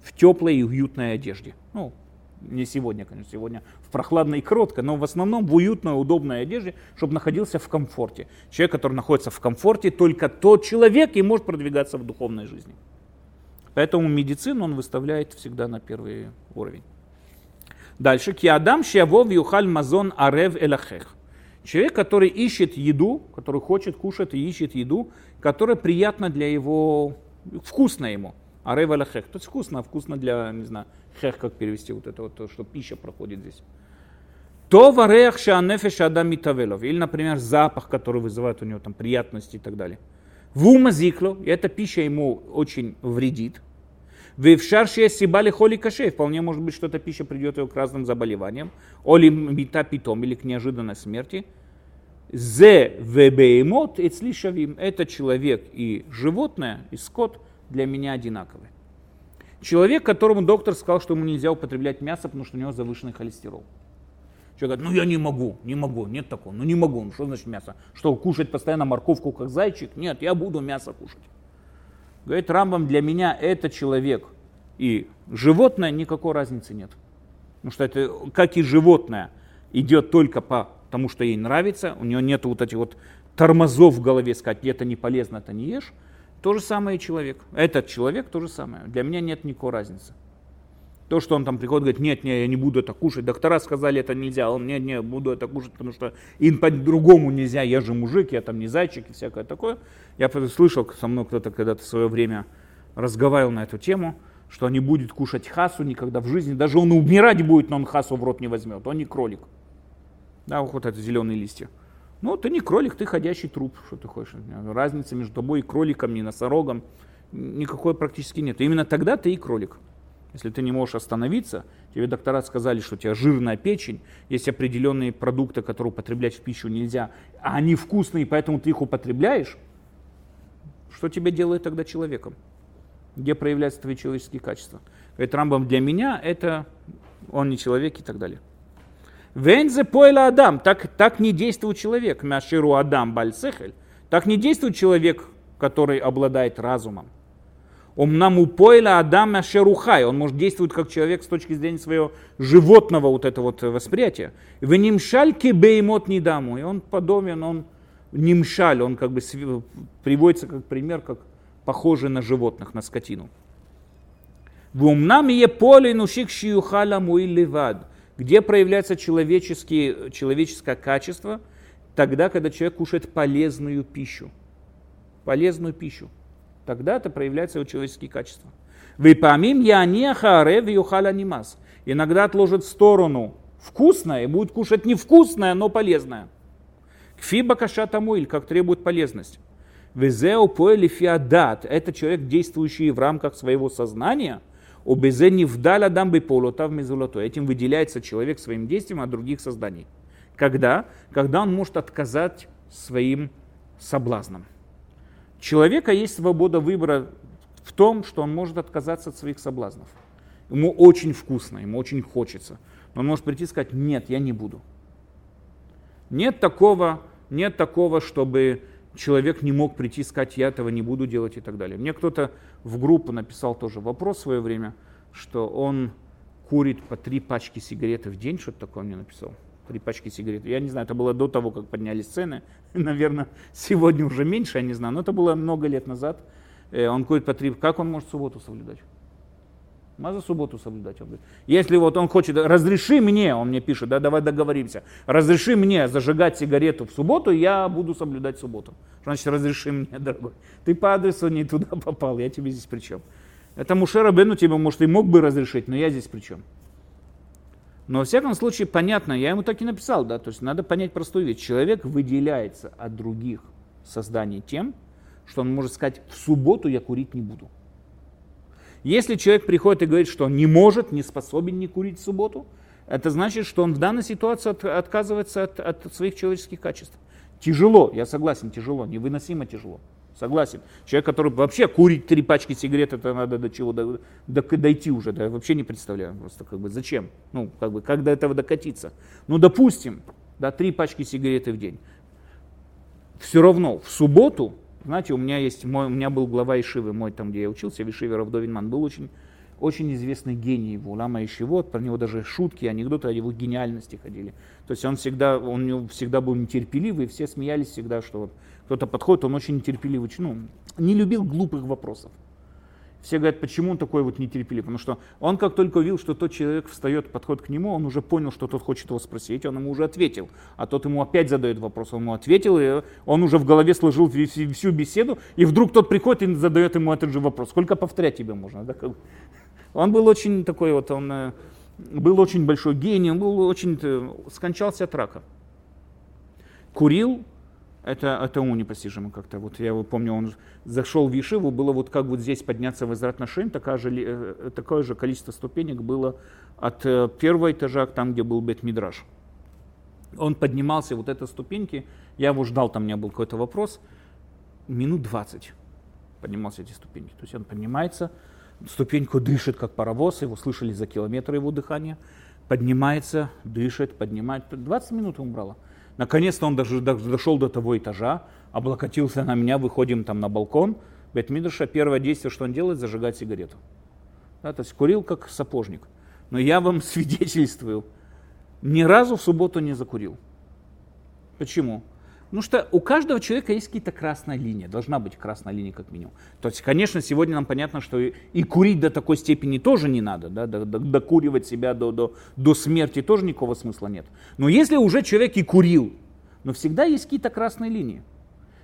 в теплой и уютной одежде. Ну, не сегодня, конечно, сегодня в прохладной и кротко, но в основном в уютной, удобной одежде, чтобы находился в комфорте. Человек, который находится в комфорте, только тот человек и может продвигаться в духовной жизни. Поэтому медицину он выставляет всегда на первый уровень. Дальше. Киадам шиавов юхаль мазон арев элахех. Человек, который ищет еду, который хочет кушать и ищет еду, которая приятна для его, вкусно ему. Арев элахех. То есть вкусно, вкусно для, не знаю, хех, как перевести вот это вот, то, что пища проходит здесь. То варех шаанефеш адам митавелов. Или, например, запах, который вызывает у него там приятности и так далее. Вума зикло, и эта пища ему очень вредит. Вевшаршия сибали холи каше. Вполне может быть, что эта пища придет его к разным заболеваниям. Оли мита питом, или к неожиданной смерти. Зе вебеймот эцлишавим. Это человек и животное, и скот для меня одинаковые. Человек, которому доктор сказал, что ему нельзя употреблять мясо, потому что у него завышенный холестерол. Человек говорит, ну я не могу, не могу, нет такого, ну не могу, ну что значит мясо? Что, кушать постоянно морковку, как зайчик? Нет, я буду мясо кушать. Говорит Рамбам, для меня это человек и животное, никакой разницы нет. Потому что это, как и животное, идет только по тому, что ей нравится, у нее нет вот этих вот тормозов в голове, сказать, это не полезно, это не ешь. То же самое и человек. Этот человек то же самое. Для меня нет никакой разницы. То, что он там приходит, говорит, нет, нет, я не буду это кушать. Доктора сказали, это нельзя. Он, нет, нет, буду это кушать, потому что им по-другому нельзя. Я же мужик, я там не зайчик и всякое такое. Я слышал, со мной кто-то когда-то в свое время разговаривал на эту тему, что он не будет кушать хасу никогда в жизни. Даже он умирать будет, но он хасу в рот не возьмет. Он не кролик. Да, вот это зеленые листья. Ну, ты не кролик, ты ходящий труп, что ты хочешь. Разницы между тобой и кроликом, и носорогом никакой практически нет. именно тогда ты и кролик. Если ты не можешь остановиться, тебе доктора сказали, что у тебя жирная печень, есть определенные продукты, которые употреблять в пищу нельзя, а они вкусные, поэтому ты их употребляешь, что тебя делает тогда человеком? Где проявляются твои человеческие качества? Говорит Рамбам, для меня это он не человек и так далее. Вензе пойла Адам, так, так не действует человек, мяширу Адам бальсехель, так не действует человек, который обладает разумом. Умнам упойла Адам Шерухай. Он может действовать как человек с точки зрения своего животного вот этого вот восприятия. В нимшальке беймот не даму. И он подобен, он нимшаль, он как бы приводится как пример, как похожий на животных, на скотину. В умнам е поле нушик шиюхала муи левад. Где проявляется человеческие, человеческое качество? Тогда, когда человек кушает полезную пищу. Полезную пищу тогда это проявляется его человеческие качества. Выпамим я не харев юхаля нимас. Иногда отложит в сторону вкусное и будет кушать невкусное, но полезное. Кфиба кашата муиль, как требует полезность. Везеу поэли фиадат. Это человек, действующий в рамках своего сознания. Обезе не вдаль адам бы полота в мезолото. Этим выделяется человек своим действием от других созданий. Когда? Когда он может отказать своим соблазнам человека есть свобода выбора в том, что он может отказаться от своих соблазнов. Ему очень вкусно, ему очень хочется. Но он может прийти и сказать, нет, я не буду. Нет такого, нет такого, чтобы человек не мог прийти и сказать, я этого не буду делать и так далее. Мне кто-то в группу написал тоже вопрос в свое время, что он курит по три пачки сигареты в день, что-то такое мне написал три пачки сигарет. Я не знаю, это было до того, как поднялись цены. Наверное, сегодня уже меньше, я не знаю. Но это было много лет назад. Э, он курит по три. Как он может субботу соблюдать? Надо субботу соблюдать. Он говорит, если вот он хочет, разреши мне, он мне пишет, да, давай договоримся, разреши мне зажигать сигарету в субботу, я буду соблюдать субботу. Значит, разреши мне, дорогой. Ты по адресу не туда попал, я тебе здесь при чем? Это Мушера Бену тебе, может, и мог бы разрешить, но я здесь при чем? Но во всяком случае понятно, я ему так и написал, да, то есть надо понять простую вещь. Человек выделяется от других созданий тем, что он может сказать, в субботу я курить не буду. Если человек приходит и говорит, что он не может, не способен не курить в субботу, это значит, что он в данной ситуации от, отказывается от, от своих человеческих качеств. Тяжело, я согласен, тяжело, невыносимо тяжело. Согласен. Человек, который вообще курить три пачки сигарет, это надо до чего до, до, дойти уже, да, я вообще не представляю просто как бы зачем, ну как бы как до этого докатиться. Ну допустим, да, три пачки сигареты в день. Все равно в субботу, знаете, у меня есть, мой, у меня был глава Ишивы, мой там, где я учился, в Ишиве Равдовинман, был очень очень известный гений его, Лама Ишивот, про него даже шутки, анекдоты о его гениальности ходили. То есть он всегда, он всегда был нетерпеливый, все смеялись всегда, что вот кто-то подходит, он очень нетерпеливый, ну, не любил глупых вопросов. Все говорят, почему он такой вот нетерпеливый? Потому что он как только увидел, что тот человек встает, подходит к нему, он уже понял, что тот хочет его спросить, он ему уже ответил. А тот ему опять задает вопрос, он ему ответил, и он уже в голове сложил всю беседу, и вдруг тот приходит и задает ему этот же вопрос. Сколько повторять тебе можно? Да? Он был очень такой вот, он э, был очень большой гений, он был очень, э, скончался от рака. Курил, это, это уму непостижимо как-то. Вот я его помню, он зашел в Ешиву, было вот как вот здесь подняться в Израт Нашим, такое же, э, такое же количество ступенек было от первого этажа, там, где был Бет Мидраш. Он поднимался, вот эти ступеньки, я его ждал, там у меня был какой-то вопрос, минут 20 поднимался эти ступеньки. То есть он поднимается, ступеньку дышит, как паровоз, его слышали за километр его дыхания, поднимается, дышит, поднимает. 20 минут ему брало. Наконец-то он даже дошел до того этажа, облокотился на меня, выходим там на балкон. Бетмидраша первое действие, что он делает, зажигать сигарету. Да, то есть курил как сапожник. Но я вам свидетельствую, ни разу в субботу не закурил. Почему? Потому что у каждого человека есть какие-то красные линии, должна быть красная линия как минимум. То есть, конечно, сегодня нам понятно, что и, и курить до такой степени тоже не надо, да, докуривать себя до, до, до смерти тоже никакого смысла нет. Но если уже человек и курил, но всегда есть какие-то красные линии.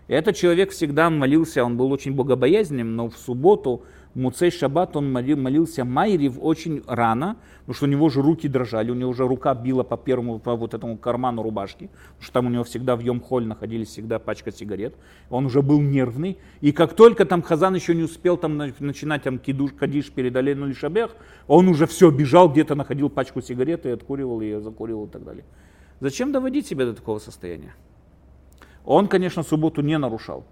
Этот человек всегда молился, он был очень богобоязненным, но в субботу Муцей Шаббат он молил, молился Майрив очень рано, потому что у него же руки дрожали, у него уже рука била по первому, по вот этому карману рубашки, потому что там у него всегда в Йом-Холь находились всегда пачка сигарет, он уже был нервный, и как только там Хазан еще не успел там начинать там кидуш, кадиш перед Алену или Шабех, он уже все, бежал, где-то находил пачку сигарет и откуривал ее, закуривал и так далее. Зачем доводить себя до такого состояния? Он, конечно, субботу не нарушал,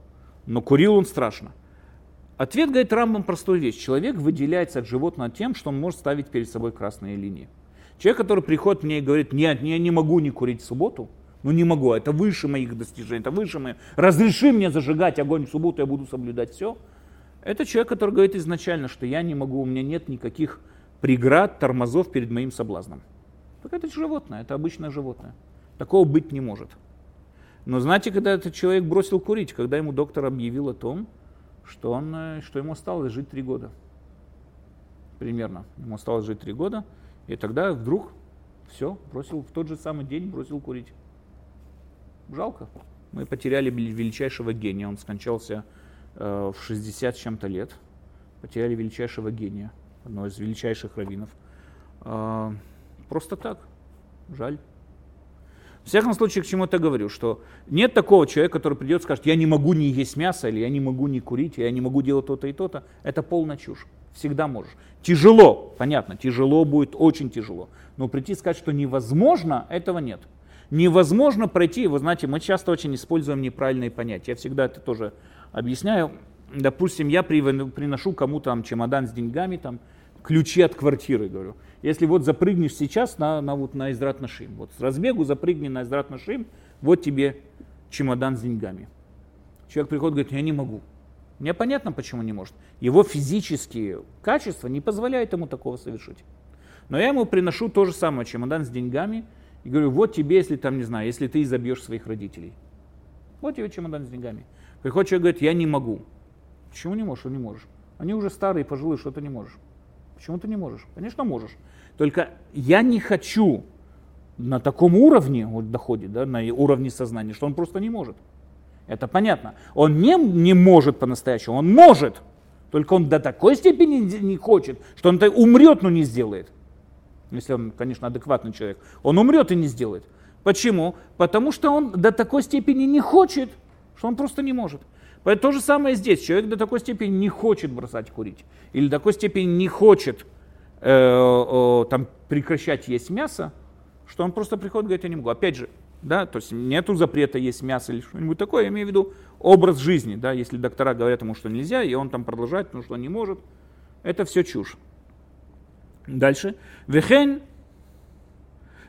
но курил он страшно. Ответ говорит Рамбам простую вещь. Человек выделяется от животного тем, что он может ставить перед собой красные линии. Человек, который приходит мне и говорит, нет, я не могу не курить в субботу, ну не могу, это выше моих достижений, это выше моих, разреши мне зажигать огонь в субботу, я буду соблюдать все. Это человек, который говорит изначально, что я не могу, у меня нет никаких преград, тормозов перед моим соблазном. Так это животное, это обычное животное. Такого быть не может. Но знаете, когда этот человек бросил курить, когда ему доктор объявил о том, что, он, э, что ему осталось жить три года. Примерно. Ему осталось жить три года. И тогда вдруг все, бросил в тот же самый день бросил курить. Жалко. Мы потеряли величайшего гения. Он скончался э, в 60 с чем-то лет. Потеряли величайшего гения, одного из величайших раввинов. Э, просто так. Жаль. В всяком случае, к чему я говорю, что нет такого человека, который придет и скажет, я не могу не есть мясо, или я не могу не курить, я не могу делать то-то и то-то. Это полная чушь. Всегда можешь. Тяжело, понятно, тяжело будет, очень тяжело. Но прийти и сказать, что невозможно, этого нет. Невозможно пройти, вы знаете, мы часто очень используем неправильные понятия. Я всегда это тоже объясняю. Допустим, я приношу кому-то там чемодан с деньгами, там, ключи от квартиры, говорю. Если вот запрыгнешь сейчас на, на, вот, на Израт Нашим, вот с разбегу запрыгни на Израт Нашим, вот тебе чемодан с деньгами. Человек приходит говорит, я не могу. Мне понятно, почему не может. Его физические качества не позволяют ему такого совершить. Но я ему приношу то же самое, чемодан с деньгами, и говорю, вот тебе, если там, не знаю, если ты изобьешь своих родителей. Вот тебе чемодан с деньгами. Приходит человек говорит, я не могу. Почему не можешь? Он не можешь. Они уже старые, пожилые, что ты не можешь. Почему ты не можешь? Конечно, можешь. Только я не хочу на таком уровне вот доходит, да, на уровне сознания, что он просто не может. Это понятно. Он не, не может по-настоящему, он может, только он до такой степени не хочет, что он умрет, но не сделает. Если он, конечно, адекватный человек. Он умрет и не сделает. Почему? Потому что он до такой степени не хочет, что он просто не может. Поэтому то же самое здесь. Человек до такой степени не хочет бросать курить. Или до такой степени не хочет э, э, там, прекращать есть мясо, что он просто приходит и говорит, я не могу. Опять же, да, то есть нету запрета есть мясо или что-нибудь такое, я имею в виду образ жизни, да, если доктора говорят ему, что нельзя, и он там продолжает, потому что он не может, это все чушь. Дальше. Вехен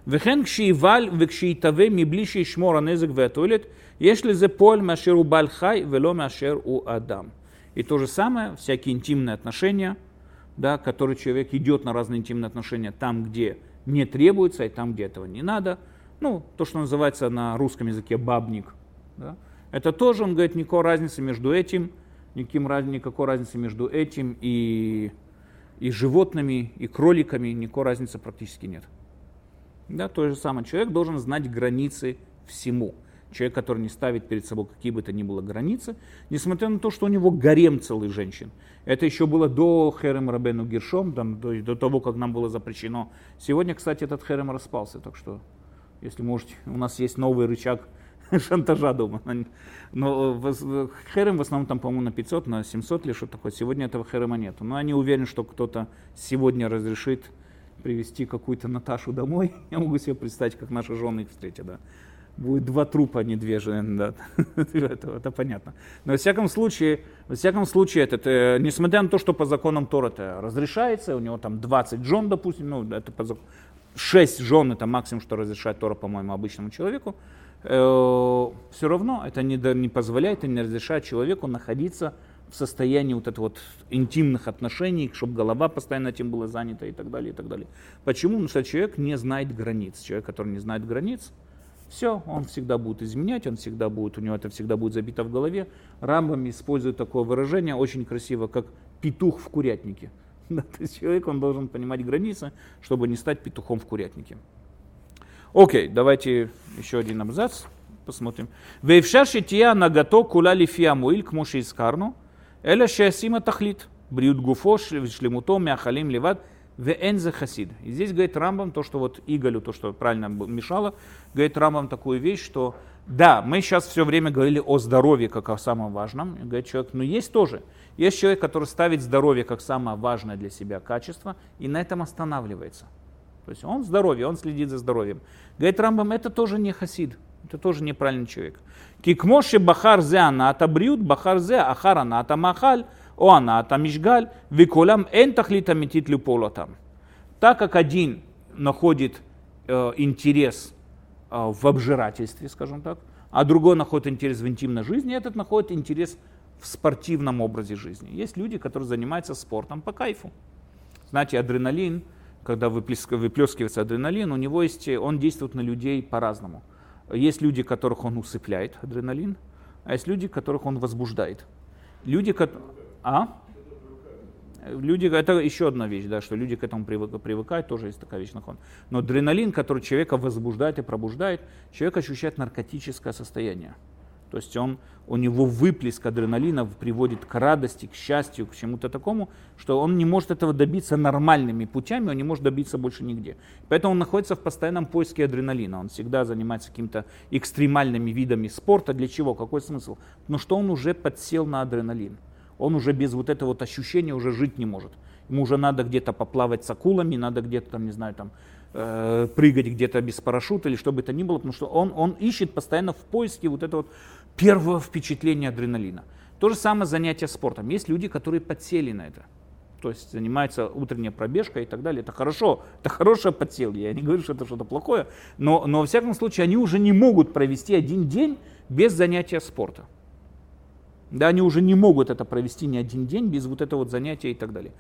Вехен кшиеваль векшиитаве миблиши шмора незек вэтуэлет – если за поль машер у бальхай, вело машер у адам. И то же самое, всякие интимные отношения, да, которые человек идет на разные интимные отношения там, где не требуется, и там, где этого не надо. Ну, то, что называется на русском языке бабник. Да. Это тоже, он говорит, никакой разницы между этим, никаким, никакой разницы между этим и, и животными, и кроликами, никакой разницы практически нет. Да, то же самое, человек должен знать границы всему человек, который не ставит перед собой какие бы то ни было границы, несмотря на то, что у него гарем целых женщин. Это еще было до Херем Рабену Гершом, там, до, до того, как нам было запрещено. Сегодня, кстати, этот Херем распался, так что, если можете, у нас есть новый рычаг шантажа дома. Но Херем в основном там, по-моему, на 500, на 700 или что такое. Сегодня этого Херема нет. Но они уверены, что кто-то сегодня разрешит привести какую-то Наташу домой. Я могу себе представить, как наши жены их встретят. Да будет два трупа, не две жены, да. это, это понятно. Но во всяком случае, во всяком случае, это, это, несмотря на то, что по законам Тора это разрешается, у него там 20 жен, допустим, ну, это по закону, 6 жен это максимум, что разрешает Тора, по-моему, обычному человеку, э, все равно это не, не позволяет и не разрешает человеку находиться в состоянии вот этого вот интимных отношений, чтобы голова постоянно этим была занята и так далее, и так далее. Почему? Потому что человек не знает границ. Человек, который не знает границ, все, он всегда будет изменять, он всегда будет, у него это всегда будет забито в голове. Рамбам использует такое выражение очень красиво, как петух в курятнике. Да, то есть человек, он должен понимать границы, чтобы не стать петухом в курятнике. Окей, давайте еще один абзац. посмотрим. Вейфшар шития нагато кула лифия муиль, к муши искарну, эля шеасима тахлит, бриют гуфо, шлемуто, мяхалим леват, веэн хасид. И здесь говорит Рамбам то, что вот Иголю, то, что правильно мешало, говорит Рамбам такую вещь, что да, мы сейчас все время говорили о здоровье как о самом важном. И говорит человек, но есть тоже. Есть человек, который ставит здоровье как самое важное для себя качество и на этом останавливается. То есть он здоровье, он следит за здоровьем. Говорит Рамбам, это тоже не хасид, это тоже неправильный человек. Кикмоши бахар зе аната бриют, бахар зе ахар аната махаль, о аната мишгаль, виколям эн тахлита метит люполотам. Так как один находит э, интерес э, в обжирательстве, скажем так, а другой находит интерес в интимной жизни, этот находит интерес в спортивном образе жизни. Есть люди, которые занимаются спортом по кайфу. Знаете, адреналин – когда выплескивается адреналин, у него есть, он действует на людей по-разному. Есть люди, которых он усыпляет, адреналин, а есть люди, которых он возбуждает. Люди, а? Люди, это еще одна вещь, да, что люди к этому привыкают, тоже есть такая вещь нахон. Но адреналин, который человека возбуждает и пробуждает, человек ощущает наркотическое состояние. То есть он, у него выплеск адреналина приводит к радости, к счастью, к чему-то такому, что он не может этого добиться нормальными путями, он не может добиться больше нигде. Поэтому он находится в постоянном поиске адреналина. Он всегда занимается какими-то экстремальными видами спорта. Для чего? Какой смысл? Потому что он уже подсел на адреналин. Он уже без вот этого вот ощущения уже жить не может. Ему уже надо где-то поплавать с акулами, надо где-то там, не знаю, там э, прыгать где-то без парашюта или что бы то ни было, потому что он, он ищет постоянно в поиске вот этого вот первого впечатления адреналина. То же самое занятие спортом. Есть люди, которые подсели на это. То есть занимаются утренняя пробежка и так далее. Это хорошо, это хорошее подселье. Я не говорю, что это что-то плохое, но, но во всяком случае они уже не могут провести один день без занятия спорта. Да, они уже не могут это провести ни один день без вот этого вот занятия и так далее.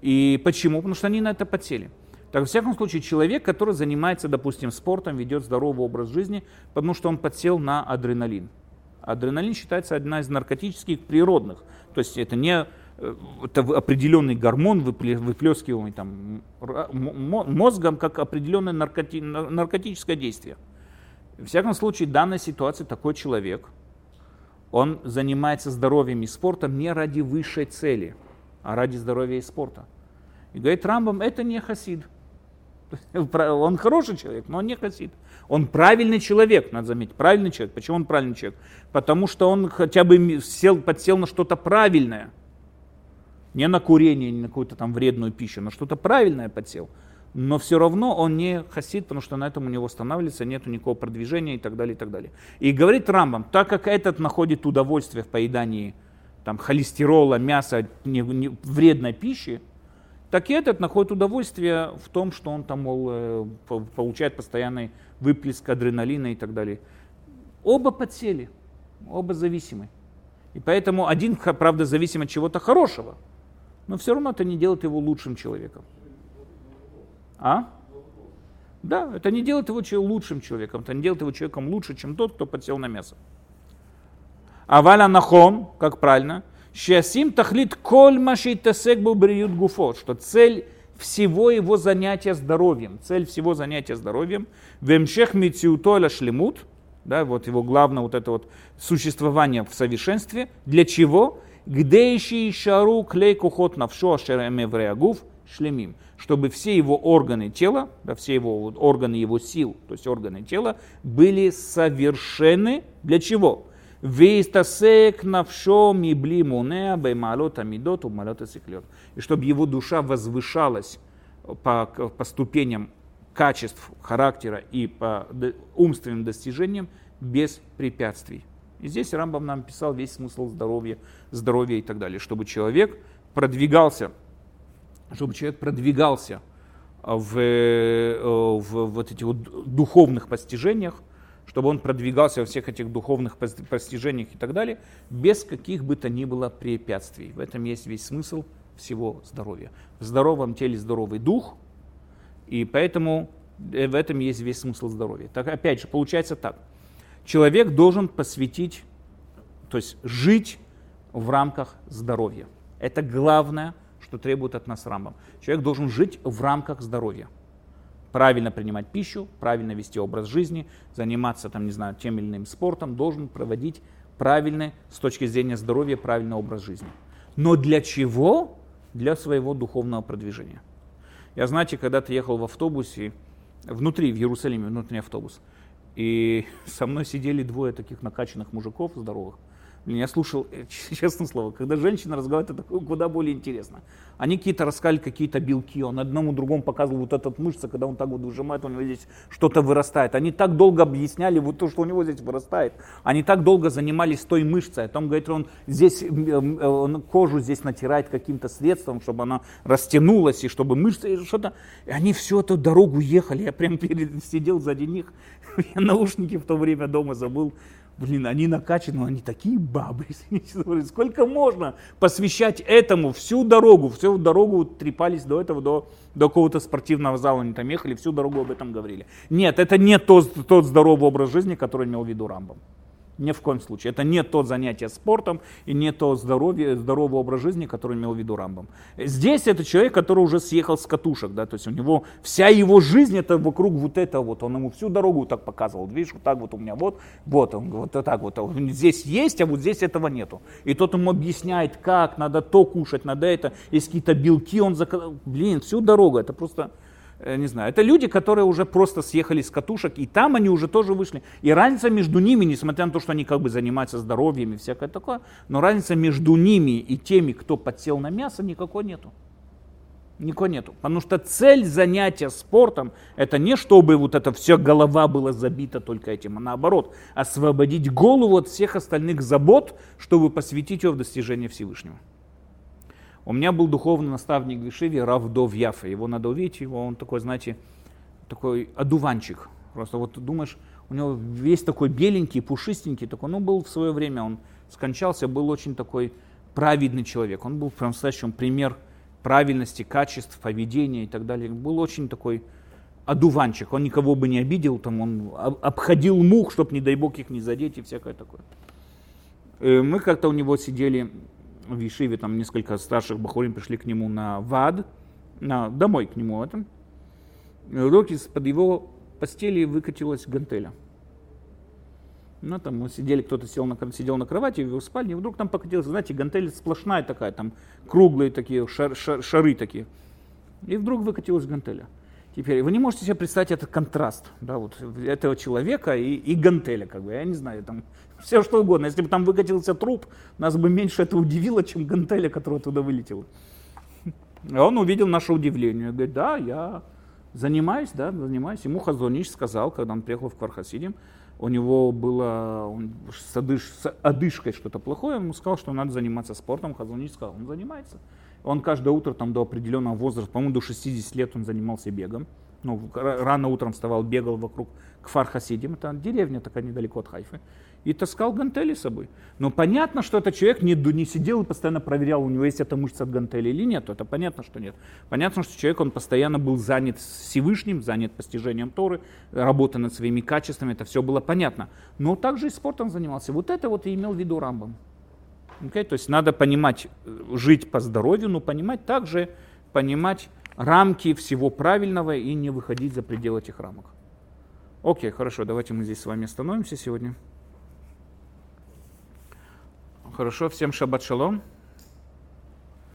И почему? Потому что они на это подсели. Так, во всяком случае, человек, который занимается, допустим, спортом, ведет здоровый образ жизни, потому что он подсел на адреналин. Адреналин считается одна из наркотических природных. То есть это не э, это определенный гормон, выплескиваемый там, мозгом, как определенное наркоти, наркотическое действие. В всяком случае, в данной ситуации такой человек, он занимается здоровьем и спортом не ради высшей цели, а ради здоровья и спорта. И говорит Рамбам, это не хасид. Он хороший человек, но он не хасид. Он правильный человек, надо заметить, правильный человек. Почему он правильный человек? Потому что он хотя бы сел, подсел на что-то правильное. Не на курение, не на какую-то там вредную пищу, но что-то правильное подсел. Но все равно он не хасид, потому что на этом у него останавливается, нет никакого продвижения и так далее, и так далее. И говорит Рамбам, так как этот находит удовольствие в поедании там, холестерола, мяса, не, не, вредной пищи, так и этот находит удовольствие в том, что он там, мол, э, получает постоянный выплеск адреналина и так далее. Оба подсели, оба зависимы. И поэтому один, правда, зависим от чего-то хорошего, но все равно это не делает его лучшим человеком. А? Да, это не делает его лучшим человеком, это не делает его человеком лучше, чем тот, кто подсел на мясо. А валя нахон, как правильно, Шиасим тахлит коль маши тасек бриют гуфо, что цель всего его занятия здоровьем, цель всего занятия здоровьем, вемшех мициутоля шлемут, да, вот его главное вот это вот существование в совершенстве, для чего? Где ищи шару клей кухот навшо ашеремевреагув шлемим, чтобы все его органы тела, да, все его органы его сил, то есть органы тела, были совершенны для чего? Вейстасек навшо мибли мунеа баймалот амидот умалот. И чтобы его душа возвышалась по, по ступеням качеств характера и по умственным достижениям без препятствий. И здесь Рамбам нам писал весь смысл здоровья, здоровья и так далее, чтобы человек продвигался, чтобы человек продвигался в, э, в, в вот этих вот духовных постижениях, чтобы он продвигался во всех этих духовных постижениях и так далее, без каких бы то ни было препятствий. В этом есть весь смысл всего здоровья. В здоровом теле здоровый дух, и поэтому э, в этом есть весь смысл здоровья. Так, опять же, получается так. Человек должен посвятить, то есть жить в рамках здоровья. Это главное, что требует от нас Рамбам. Человек должен жить в рамках здоровья. правильно принимать пищу, правильно вести образ жизни, заниматься там, не знаю, тем или иным спортом, должен проводить правильный, с точки зрения здоровья, правильный образ жизни. Но для чего? Для своего духовного продвижения. Я, знаете, когда-то ехал в автобусе, внутри, в Иерусалиме, внутренний автобус, и со мной сидели двое таких накачанных мужиков здоровых, я слушал, э, честное слово, когда женщина разговаривает, это куда более интересно. Они какие-то рассказали какие-то белки, он одному другому показывал вот этот мышца, когда он так вот выжимает, у него здесь что-то вырастает. Они так долго объясняли вот то, что у него здесь вырастает. Они так долго занимались той мышцей. Там, говорит, он здесь он кожу здесь натирает каким-то средством, чтобы она растянулась, и чтобы мышцы, что-то. И они всю эту дорогу ехали, я прям сидел сзади них, я наушники в то время дома забыл, Блин, они накачаны, они такие бабы. Сколько можно посвящать этому всю дорогу? Всю дорогу трепались до этого, до, до какого-то спортивного зала. Они там ехали, всю дорогу об этом говорили. Нет, это не тот, тот здоровый образ жизни, который имел в виду Рамбом. Ни в коем случае. Это не то занятие спортом и не то здоровье, здоровый образ жизни, который имел в виду Рамбом. Здесь это человек, который уже съехал с катушек, да, то есть у него вся его жизнь это вокруг вот этого вот, он ему всю дорогу так показывал, видишь, вот так вот у меня вот, вот, он вот так вот, здесь есть, а вот здесь этого нету. И тот ему объясняет, как, надо то кушать, надо это, есть какие-то белки, он заказал, блин, всю дорогу, это просто не знаю, это люди, которые уже просто съехали с катушек, и там они уже тоже вышли. И разница между ними, несмотря на то, что они как бы занимаются здоровьем и всякое такое, но разница между ними и теми, кто подсел на мясо, никакой нету. Никакой нету. Потому что цель занятия спортом, это не чтобы вот эта вся голова была забита только этим, а наоборот, освободить голову от всех остальных забот, чтобы посвятить ее в достижение Всевышнего. У меня был духовный наставник в Вишиве Равдов Яфа. Его надо увидеть, его он такой, знаете, такой одуванчик. Просто вот думаешь, у него весь такой беленький, пушистенький, такой, ну, был в свое время, он скончался, был очень такой праведный человек. Он был прям настоящим пример правильности, качеств, поведения и так далее. Был очень такой одуванчик. Он никого бы не обидел, там он обходил мух, чтобы, не дай бог, их не задеть и всякое такое. Э, мы как-то у него сидели в Ешиве там несколько старших бахурим пришли к нему на ВАД, на, домой к нему этом. И вдруг из-под его постели выкатилась гантеля. Ну, там мы сидели, кто-то сел на, сидел на кровати в его спальне, и вдруг там покатилась, знаете, гантель сплошная такая, там круглые такие, шар, шар, шары такие. И вдруг выкатилась гантеля. Теперь вы не можете себе представить этот контраст, да, вот этого человека и, и гантеля, как бы, я не знаю, там все что угодно. Если бы там выкатился труп, нас бы меньше это удивило, чем гантеля, которая туда вылетела. И он увидел наше удивление, говорит, да, я занимаюсь, да, занимаюсь. Ему Хазонич сказал, когда он приехал в Квархасидим, у него было он, с, одыш, с одышкой что-то плохое, он ему сказал, что надо заниматься спортом. Хазонич сказал, он занимается. Он каждое утро там до определенного возраста, по-моему, до 60 лет он занимался бегом. Ну, рано утром вставал, бегал вокруг Кфар Хасидим, это деревня такая недалеко от Хайфы, и таскал гантели с собой. Но понятно, что этот человек не, не сидел и постоянно проверял, у него есть эта мышца от гантели или нет, это понятно, что нет. Понятно, что человек, он постоянно был занят Всевышним, занят постижением Торы, работа над своими качествами, это все было понятно. Но также и спортом занимался. Вот это вот и имел в виду Рамбам. Okay? То есть надо понимать, э, жить по здоровью, но понимать также, понимать рамки всего правильного и не выходить за пределы этих рамок. Окей, хорошо, давайте мы здесь с вами остановимся сегодня. Хорошо, всем шаббат шалом.